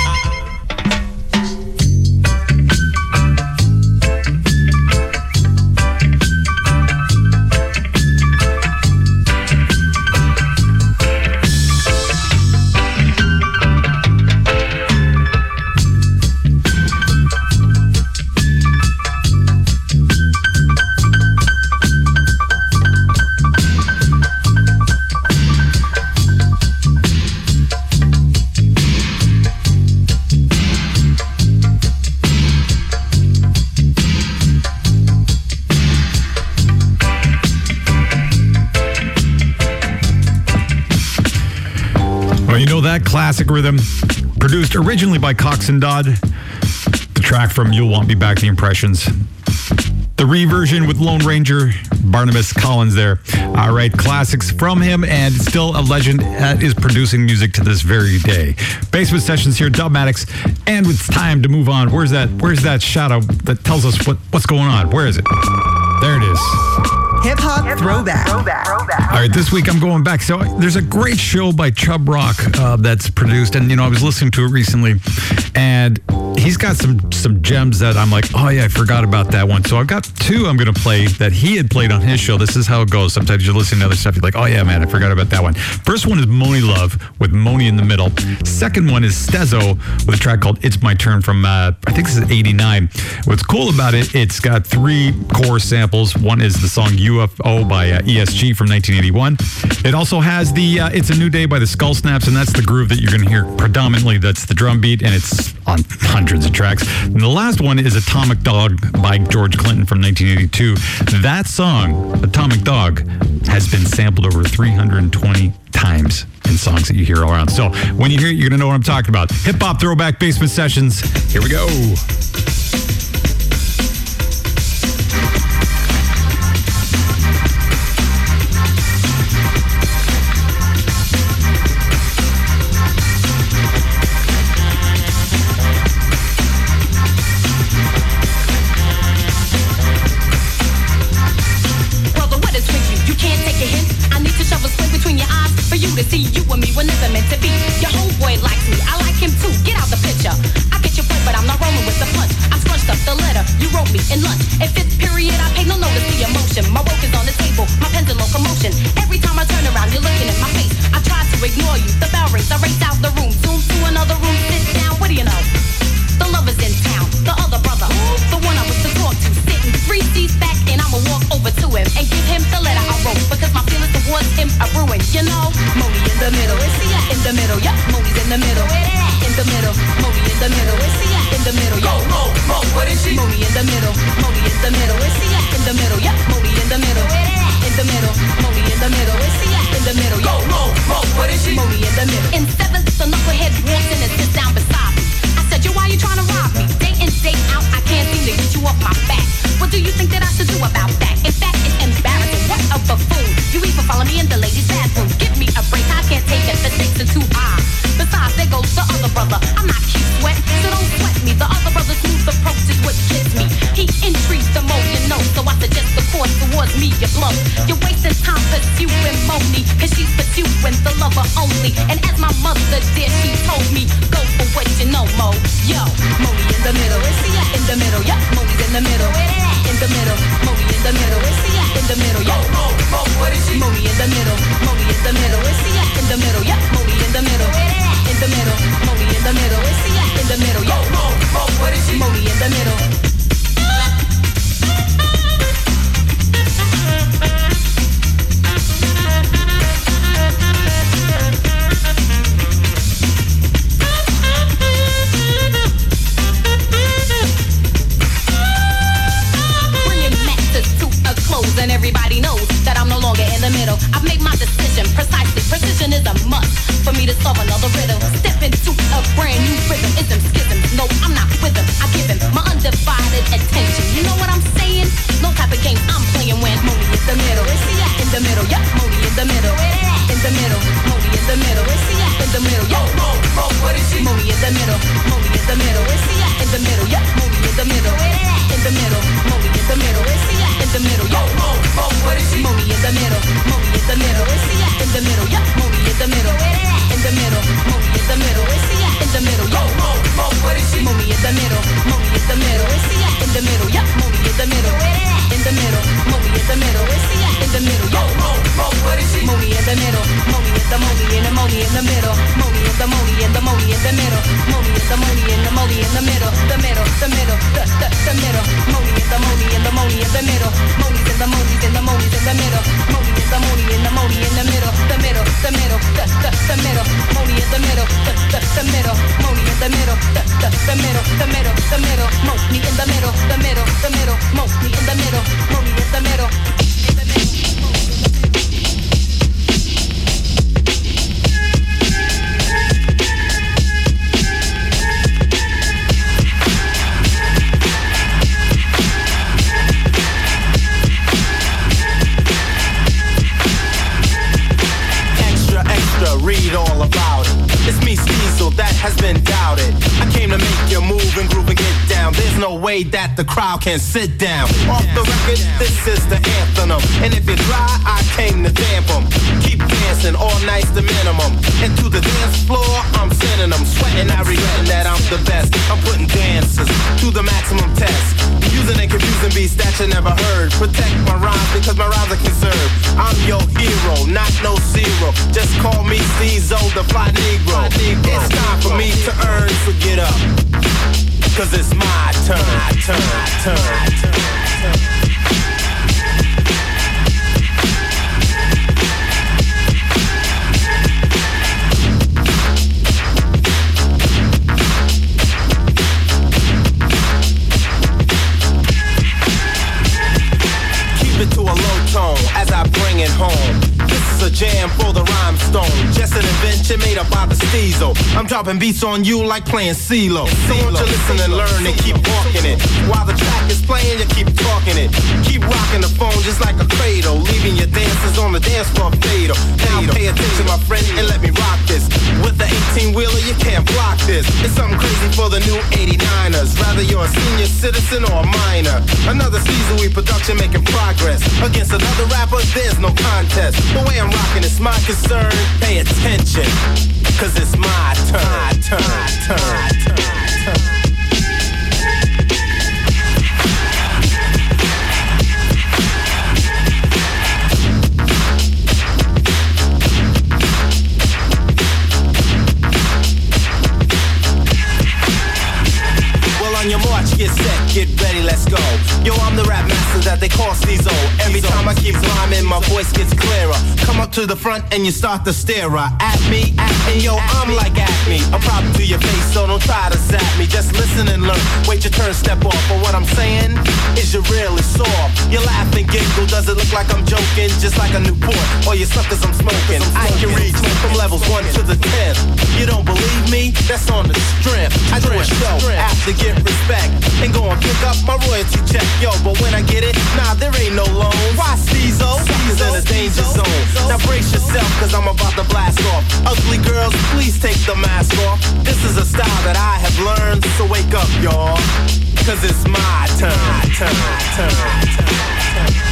classic rhythm, produced originally by Coxsone Dodd. The track from You'll Want Me Back, the Impressions. The reversion with Lone Ranger, Barnabas Collins there. All right, classics from him, and still a legend that is producing music to this very day. Basement Sessions here, Dubmatix, and it's time to move on. Where's that? Where's that shadow that tells us what, what's going on? Where is it? There it is. Hip hop throwback. All right, this week I'm going back. So there's a great show by Chubb Rock uh, that's produced, and you know I was listening to it recently, and he's got some some gems that I'm like, oh yeah, I forgot about that one. So I've got two I'm going to play that he had played on his show. This is how it goes. Sometimes you're listening to other stuff, you're like, oh yeah, man, I forgot about that one. First one is Monie Love with Monie in the middle. Second one is Stezo with a track called It's My Turn from uh, I think this is '89. What's cool about it, it's got three core samples. One is the song UFO by uh, ESG from 1981. It also has the uh, It's a New Day by the Skull Snaps, and that's the groove that you're going to hear predominantly. That's the drum beat, and it's on hundreds of tracks. And the last one is Atomic Dog by George Clinton from 1982. That song, Atomic Dog, has been sampled over 320 times in songs that you hear all around. So when you hear it, you're going to know what I'm talking about. Hip hop throwback basement sessions. Here we go. In lunch. In fifth period, I pay no notice to your emotion. My work is on the table, my pen's in locomotion. Every time I turn around, you're looking at my face. I try to ignore you. The bell rings, I race out the room. Zoom to another room, sit down. What do you know? The lover's in town. The other brother, the one I was to talk to, sitting three seats back, and I'ma walk over to him and give him the letter I wrote because my feelings towards him are ruined. You know, Monie in the middle? In the middle, yeah. Monie's in the middle, the middle. Monie in the middle, is he at? In the middle, yeah. Mo, Mo, what is she? Monie in the middle, Monie in the middle, is he at? In the middle, yeah. Monie in the middle, in the middle. Monie in the middle, is he at? In the middle, yeah. Mo, Mo, what is she? Monie in the middle. In seventh, the knucklehead walks in and sits down beside me. I said, yo, why you trying to rob me? Day in, day out, I can't seem to get you off my back. What do you think that I should do about that? In fact, it's embarrassing. What a buffoon. You even follow me in the ladies' bathroom. Give me a break, I can't take it. The stakes are too high. Besides, there goes the other brother. I'm not cute sweat, so don't sweat me. The other brother's smooth approach is what gets me. He intrigues the more you know, so I suggest the course towards me, you bluff. You're wasting time pursuing Monie, cause she's pursuing the lover only. And as my mother did, she told me, go for what you know, Mo. Yo, Monie in the middle, is he at? In the middle, yeah, Monie's in the middle. In the middle, Monie in the middle, is he at? In the middle, yo. Mo, Mo, what is she? the middle. Moby in the middle. Where's he at? In the middle. Yep, Monie in the middle. In the middle. Monie in the middle. Where's he at? In the middle. Yo, Mo, Mo, what is he? Monie in the middle. Sit down. On you like playing CeeLo. So won't you listen and learn and keep walking it. While the track is playing, you keep talking it. Keep rocking the phone just like a cradle. Leaving your dancers on the dance floor fatal. Now pay attention, my friend, and let me rock this. With the 18 wheeler, you can't block this. It's something crazy for the new 89ers. Rather you're a senior citizen or a minor. Another season we production making progress. Against another rapper, there's no contest. The way I'm rocking is my concern. Pay attention. To the front and you start to stare right at me. And yo, I'm like Acme. I'm problem to your face, so don't try to zap me. Just listen and learn. Wait your turn, step off. But what I'm saying is you're really soft. You laugh and giggle. Does it look like I'm joking? Just like a Newport. Or you suckers I'm smoking. I can reach from levels 1 to the 10th. You don't believe me? That's on the strength. I do a show after get respect. And go and pick up my royalty check. Yo, but when I get it, nah, there ain't no loan. Why Stezo? Suckers in a danger zone. Now brace yourself, cause I'm about to blast off. Ugly girls, please take the mask off. This is a style that I have learned, so wake up, y'all. Cause it's my turn, turn, turn, turn, turn.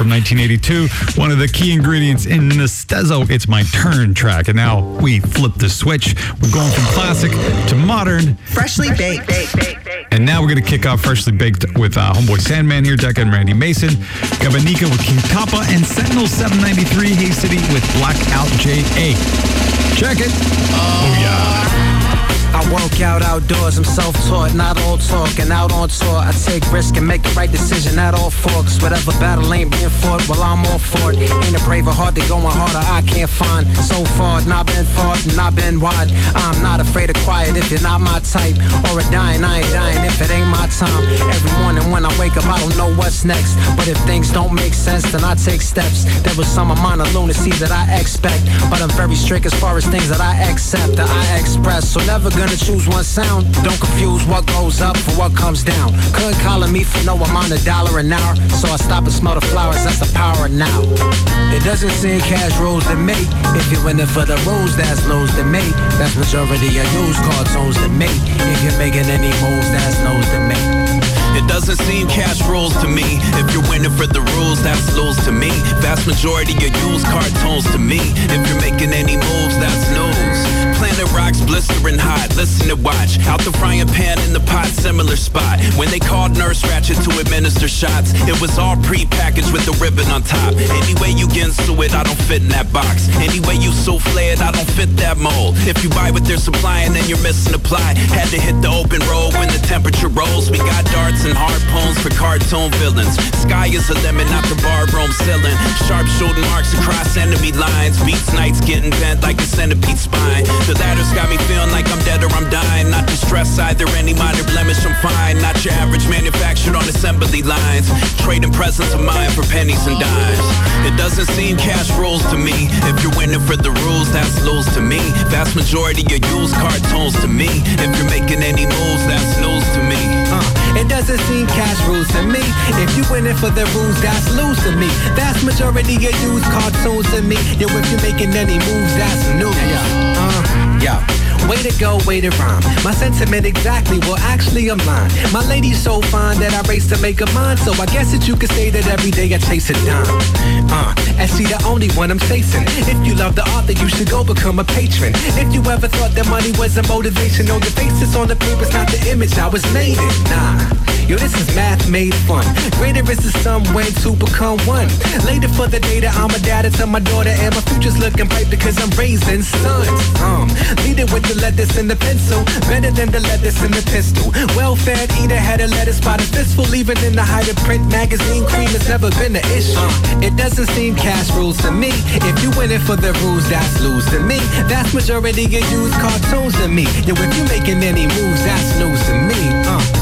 From 1982. One of the key ingredients in Nestezo, It's My Turn track. And now we flip the switch. We're going from classic to modern. Freshly baked. And now we're going to kick off Freshly Baked with uh, Homeboy Sandman here, Decca and Randy Mason. Gabanika with King Kappa and Sentinel 793 Hay City with Blackout JA. Check it. Oh, yeah. I work out outdoors, I'm self-taught, not all talk. And out on tour, I take risk and make the right decision at all forks. Whatever battle ain't being fought, well, I'm all for it. Ain't a braver heart that going harder, I can't find. So far, not been far, not been wide. I'm not afraid of quiet if you're not my type. Or a dying, I ain't dying if it ain't my time. Every morning when I wake up, I don't know what's next. But if things don't make sense, then I take steps. There was some amount of lunacy that I expect. But I'm very strict as far as things that I accept, that I express. So never gonna choose one sound. Don't confuse what goes up for what comes down. Couldn't collar me for no amount of dollar an hour. So I stop and smell the flowers, that's the power now. It doesn't seem cash rules to me. If you're in it for the rules, that's lows to me. That's majority of used cartoons to me. If you're making any moves, that's no's to me. It doesn't seem cash rules to me. If you're winning for the rules, that's lose to me. Vast majority of used cartoons to me. If you're making any moves, that's news. Planet rocks blistering hot. Listen to watch. Out the frying pan in the pot, similar spot. When they called Nurse Ratched to administer shots, it was all pre-packaged with the ribbon on top. Anyway you get into it, I don't fit in that box. Anyway you souffle it, I don't fit that mold. If you buy what they're supplying, then you're missing the ply. Had to hit the open road when the temperature rolls. We got darts and harpoons for cartoon villains. Sky is a limit, not the bar room ceiling. Sharp shooting marks across enemy lines. Beats nights getting bent like a centipede spine. The ladder's got me feeling like I'm dead or I'm dying. Not distressed either, any minor blemish, I'm fine. Not your average manufactured on assembly lines. Trading presence of mine for pennies and dimes. It doesn't seem cash rules to me. If you're winning for the rules, that's lose to me. Vast majority of used cartoons to me. If you're making any moves, that's news to me. Uh, it doesn't seem cash rules to me. If you're winning for the rules, that's lose to me. Vast majority of used cartoons to me. Yo, if you're making any moves, that's news. Uh, yeah. Way to go, way to rhyme. My sentiment exactly, well actually I'm lying. My lady's so fine that I race to make her mine. So I guess that you could say that every day I chase a dime. Uh, and she the only one I'm chasing. If you love the art, then you should go become a patron. If you ever thought that money was a motivation, no, the basis on the paper's not the image I was made in. Nah. Yo, this is math made fun. Greater is the sum when two become one. Later for the data, I'm a daddy to my daughter, and my future's looking bright because I'm raising sons. Um, leading with the lettuce and the pencil, better than the lettuce and the pistol. Well-fed eater had a lettuce by the fistful, even in the height of print magazine. Cream has never been an issue. Uh, it doesn't seem cash rules to me. If you win it for the rules, that's lose to me. That's majority of used cartoons to me. Yo, if you making any moves, that's news to me. Uh,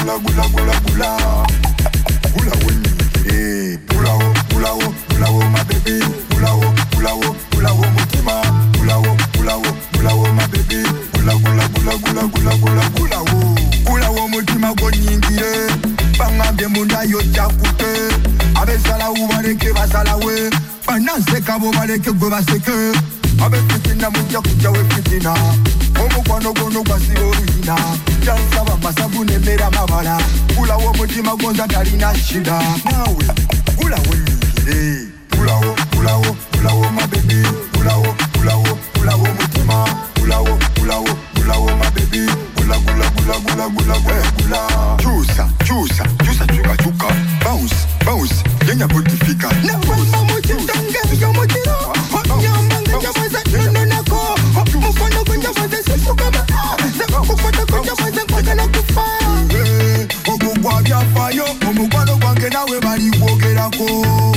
gula gula gula gula gula gula ulawo nyingire ulawo ulawo ulawo mabebi ulawo ulawo ulawo mutima ulawo ulawo ulawo mabebi gula gula gula gula gula gula gulawo gulawo mutima gonyingire bangambye mundayo jakute abesalawo baleke basalawe bananseka bo baleke gwe baseke abefitina mujja kujjawo efitina omukwano gono gwasiba oluyina jansaba masavu nemera mabala gulawo omutima gonza talina shida naawe gulawo nyingire gulawo gulawo gulawo mabebi gulawo gulawo gulawo mutima gulawo gulawo gulawo mabebi gula gula gula gula gula gula gula chusa chusa chusa chuka chuka bounce bounce yenya kutifika nabamba macro.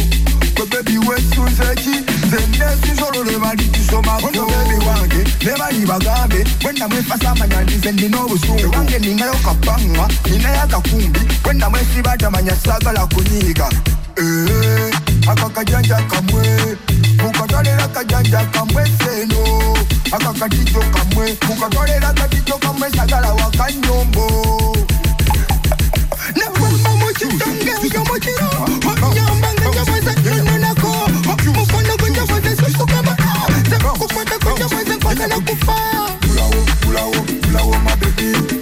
But baby, when soon Zeki, then there's usual the body to show my own. Baby, one day, never leave a gabe. When I'm with Fasamana, then you know, soon. One day, Nina Kapanga, Nina Kakumbi. When I'm with Sibadamania Saga La Kuniga. Eh, akakajanja kamwe mukatolera kajanja kamwe seno akakatito kamwe mukatolera katito kamwe sagala wakanyombo Kula wo, kula wo, wo, my baby.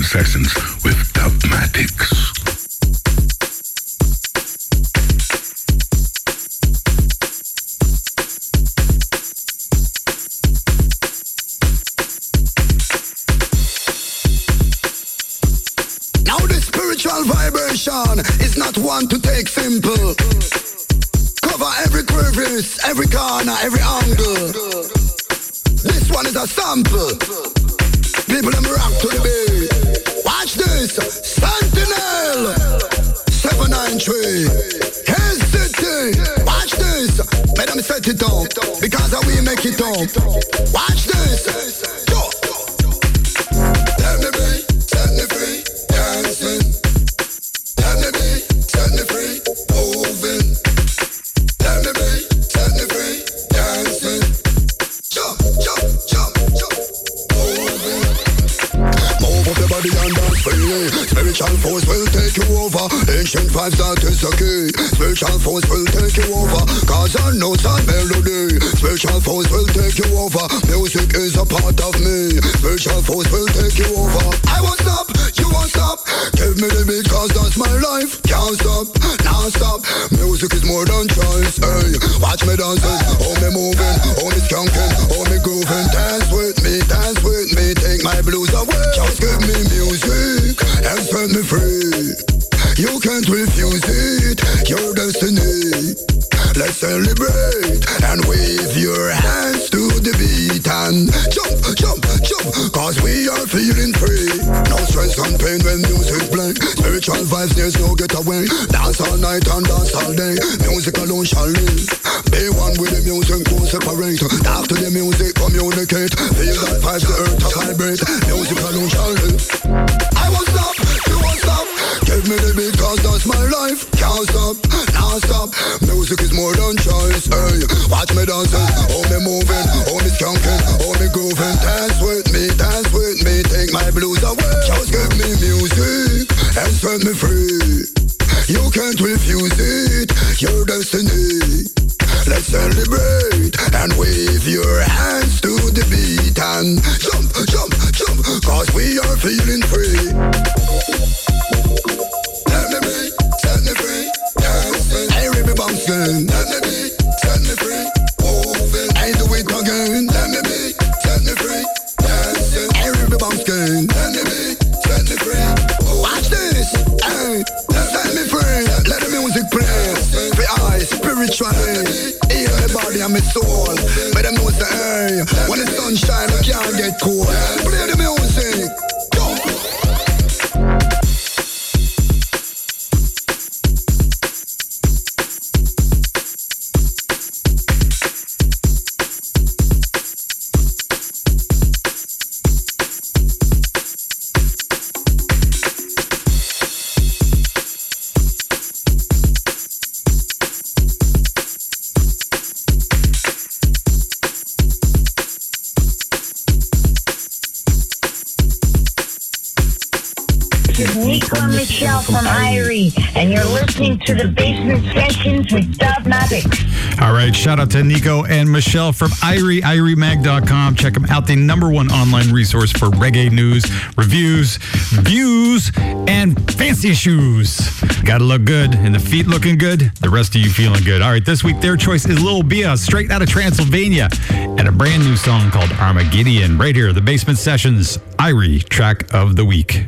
sessions. time. When the sunshine, we can't get cold. Play the to the Basement Sessions with Dubmatix. All right, shout out to Nico and Michelle from Irie, IrieMag.com. Check them out, the number one online resource for reggae news, reviews, views, and fancy shoes. Gotta look good, and the feet looking good, the rest of you feeling good. All right, this week their choice is Lil Bia, straight out of Transylvania, and a brand new song called Armageddon, right here, the Basement Sessions, Irie track of the week.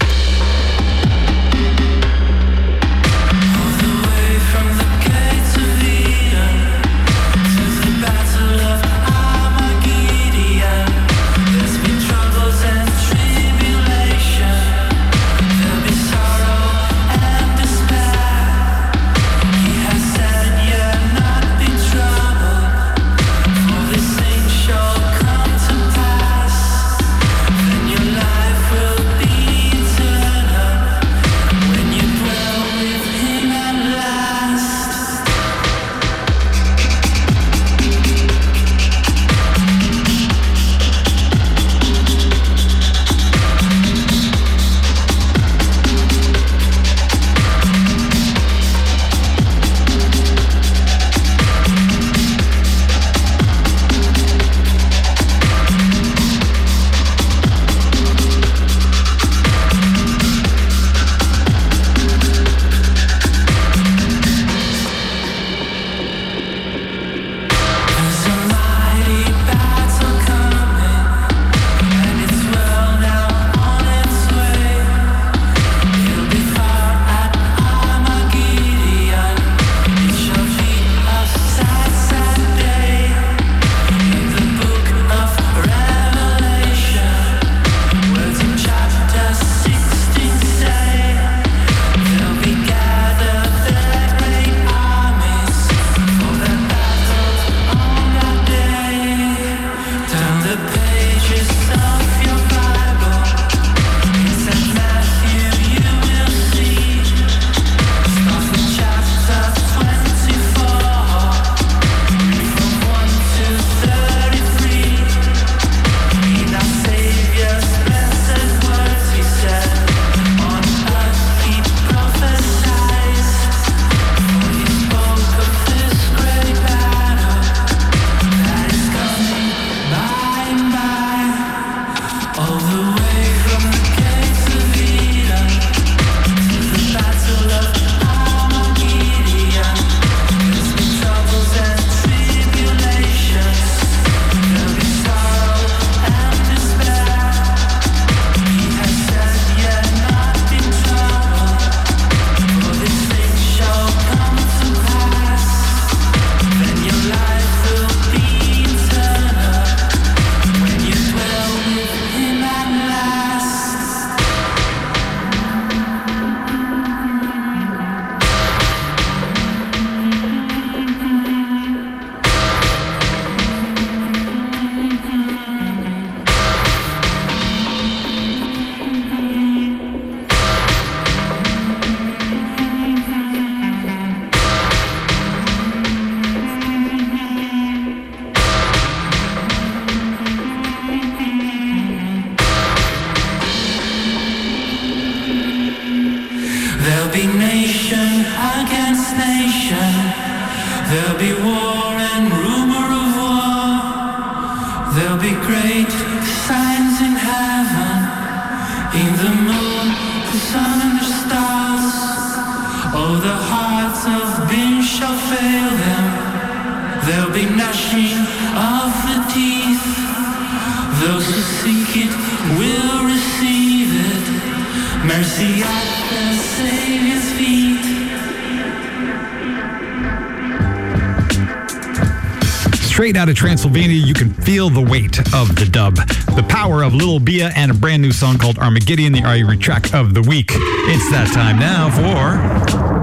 Song called Armageddon, the Irie track of the week. It's that time now for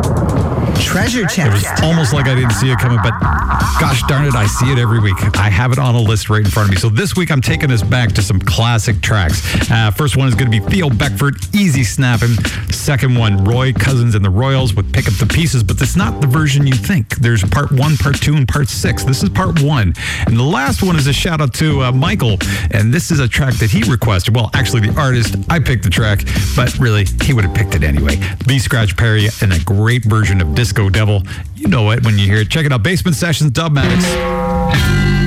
Treasure chest. It was almost like I didn't see it coming, but gosh darn it, I see it every week. I have it on a list right in front of me. So this week I'm taking us back to some classic tracks. Uh, first one is going to be Theo Beckford, Easy Snapping. Second one, Roy Cousins and the Royals with Pick Up the Pieces, but that's not the version you think. There's part one, part two, and part six. This is part one. And the last one is a shout out to uh, Michael, and this is a track that he requested. Well, actually, the artist, I picked the track, but really, he would have picked it anyway. Lee Scratch Perry and a great version of Disco Go, devil. You know it when you hear it. Check it out. Basement Sessions, Dubmatix.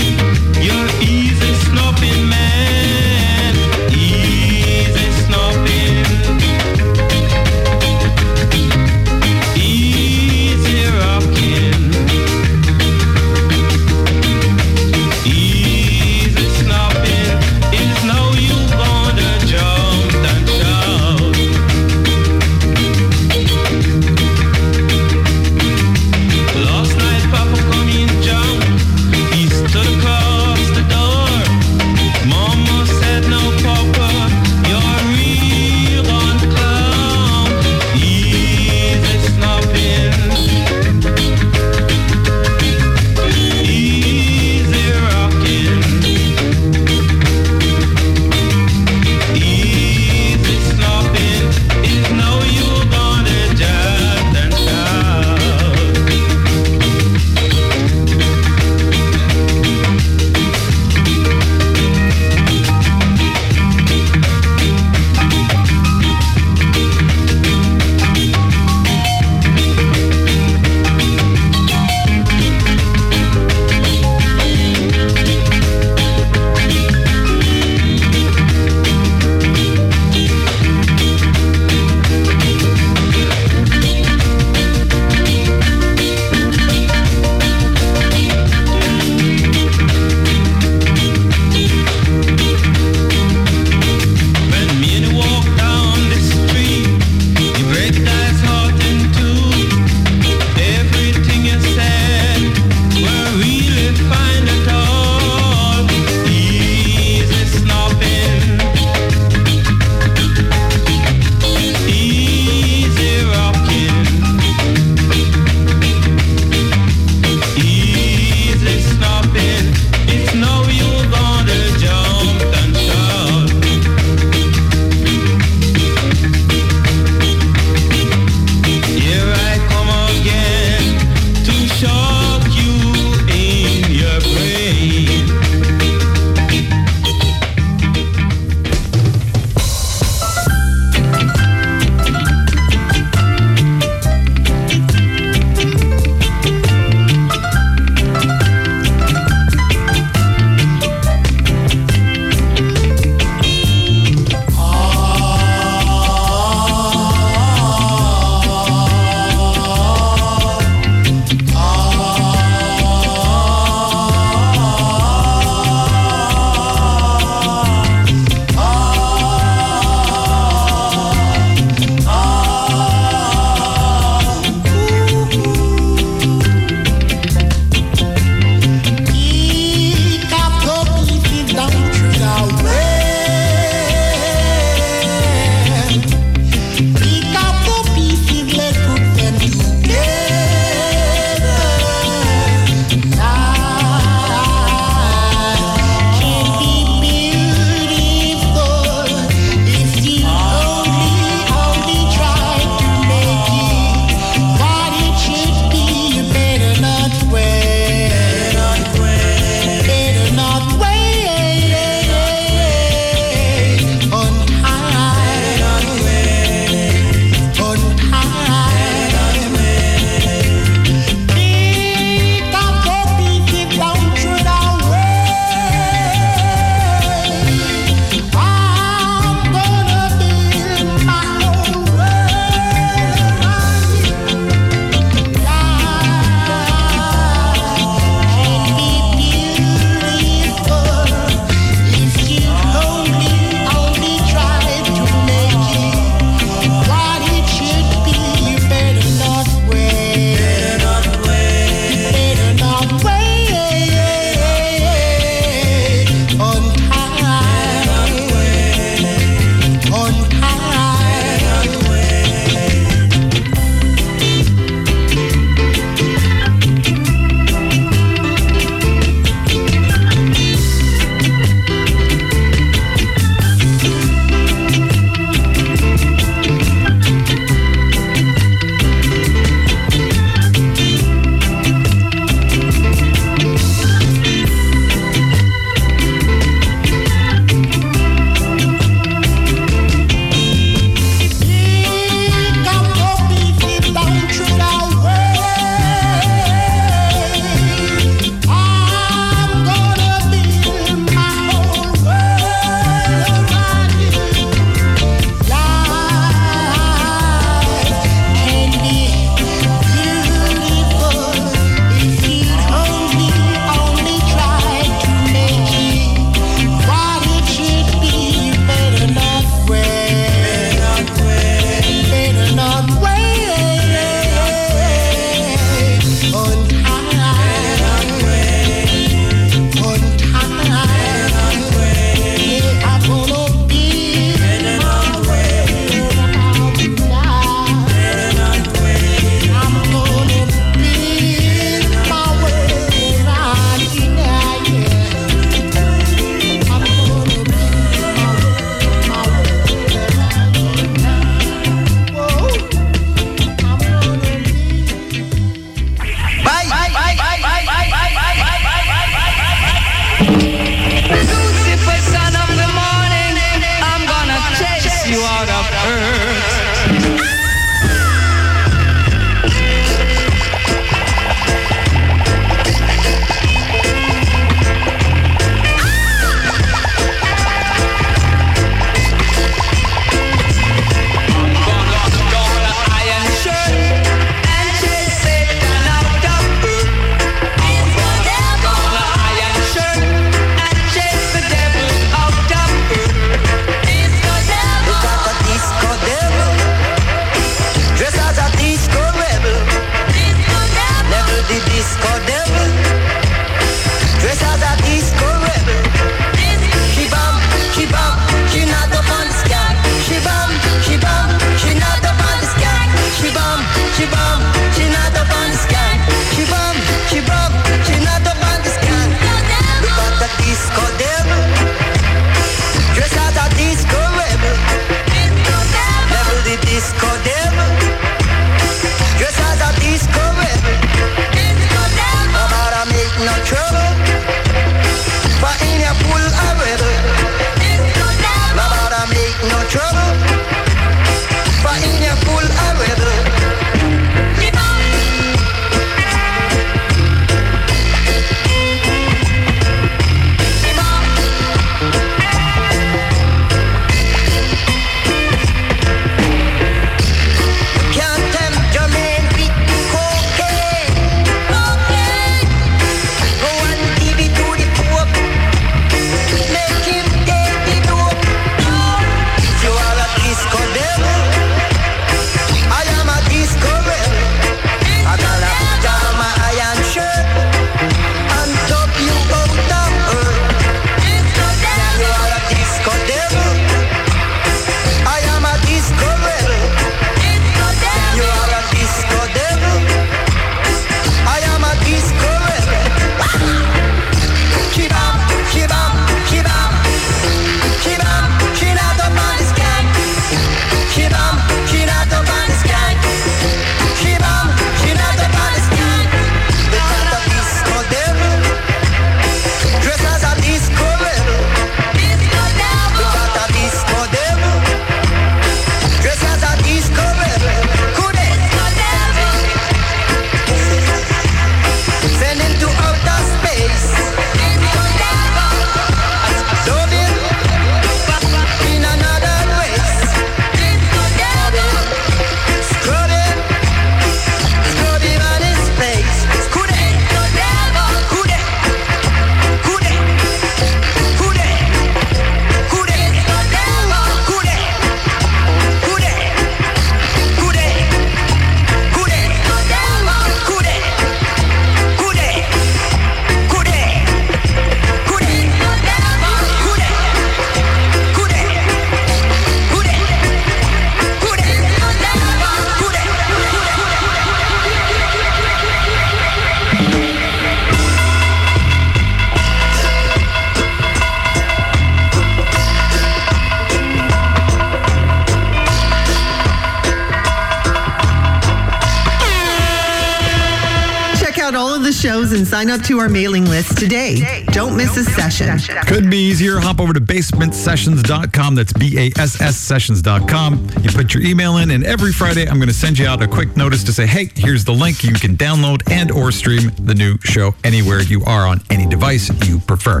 Sign up to our mailing list today. Don't miss a session. Could be easier. Hop over to basementsessions.com. That's B A S S sessions.com. You put your email in, and every Friday I'm going to send you out a quick notice to say, hey, here's the link. You can download and or stream the new show anywhere you are on any device you prefer.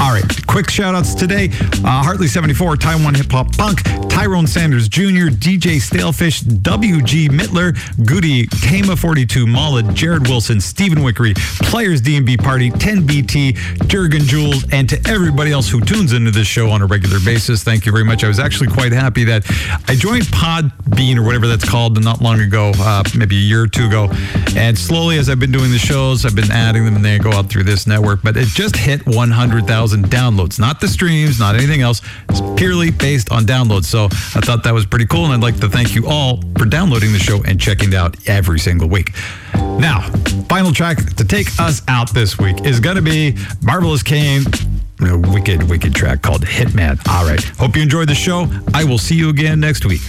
All right, quick shout outs today. Uh, Hartley 74, Taiwan Hip Hop Punk, Tyrone Sanders Jr., DJ Stalefish, WG Mittler, Goody, Tama 42, Mullet, Jared Wilson, Stephen Wickery, Players DMB Party, 10BT, Jurgen Jules, and to everybody else who tunes into this show on a regular basis, thank you very much. I was actually quite happy that I joined Podbean or whatever that's called not long ago, uh, maybe a year or two ago. And slowly, as I've been doing the shows, I've been adding them and they go out through this network. But it just hit 100,000 downloads, not the streams, not anything else. It's purely based on downloads. So I thought that was pretty cool. And I'd like to thank you all for downloading the show and checking it out every single week. Now, final track to take us out this week is going to be Marvellous Cain. A wicked, wicked track called Hitman. All right. Hope you enjoyed the show. I will see you again next week.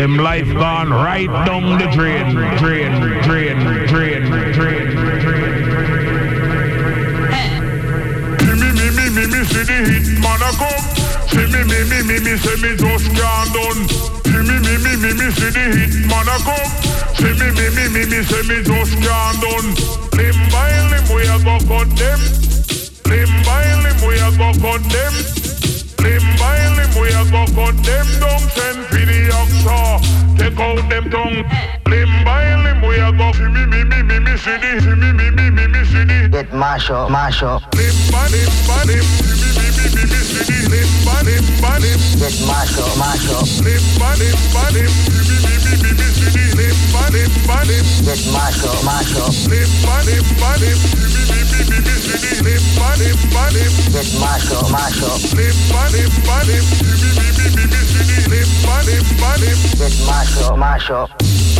Them life gone right down the drain, drain, drain, drain, drain, drain. Me, me, me, see the hit man a come. See me, me, me, me, me, say me just can't done. See me, me, me, me, me, see the hit man a come. See me, me, me, me, me, say me just can't done. Limb by limb we a go cut them. Limb by limb we a go cut them. Limb by limb we a go cut them down. Send for the oxa, take out them tongue. Limb by limb we a go. See me, me, me, me, me, see the. See me, me, me, me, me, see the. Get mash up, mash up. Limb by limb by limb. See me, me, me, me, me, see the. Limb by limb by limb. Get mash up, mash up. Limb by limb by limb. See me, me, me, me, me, up. Limb by limb by limb. See me, me, me, me, me,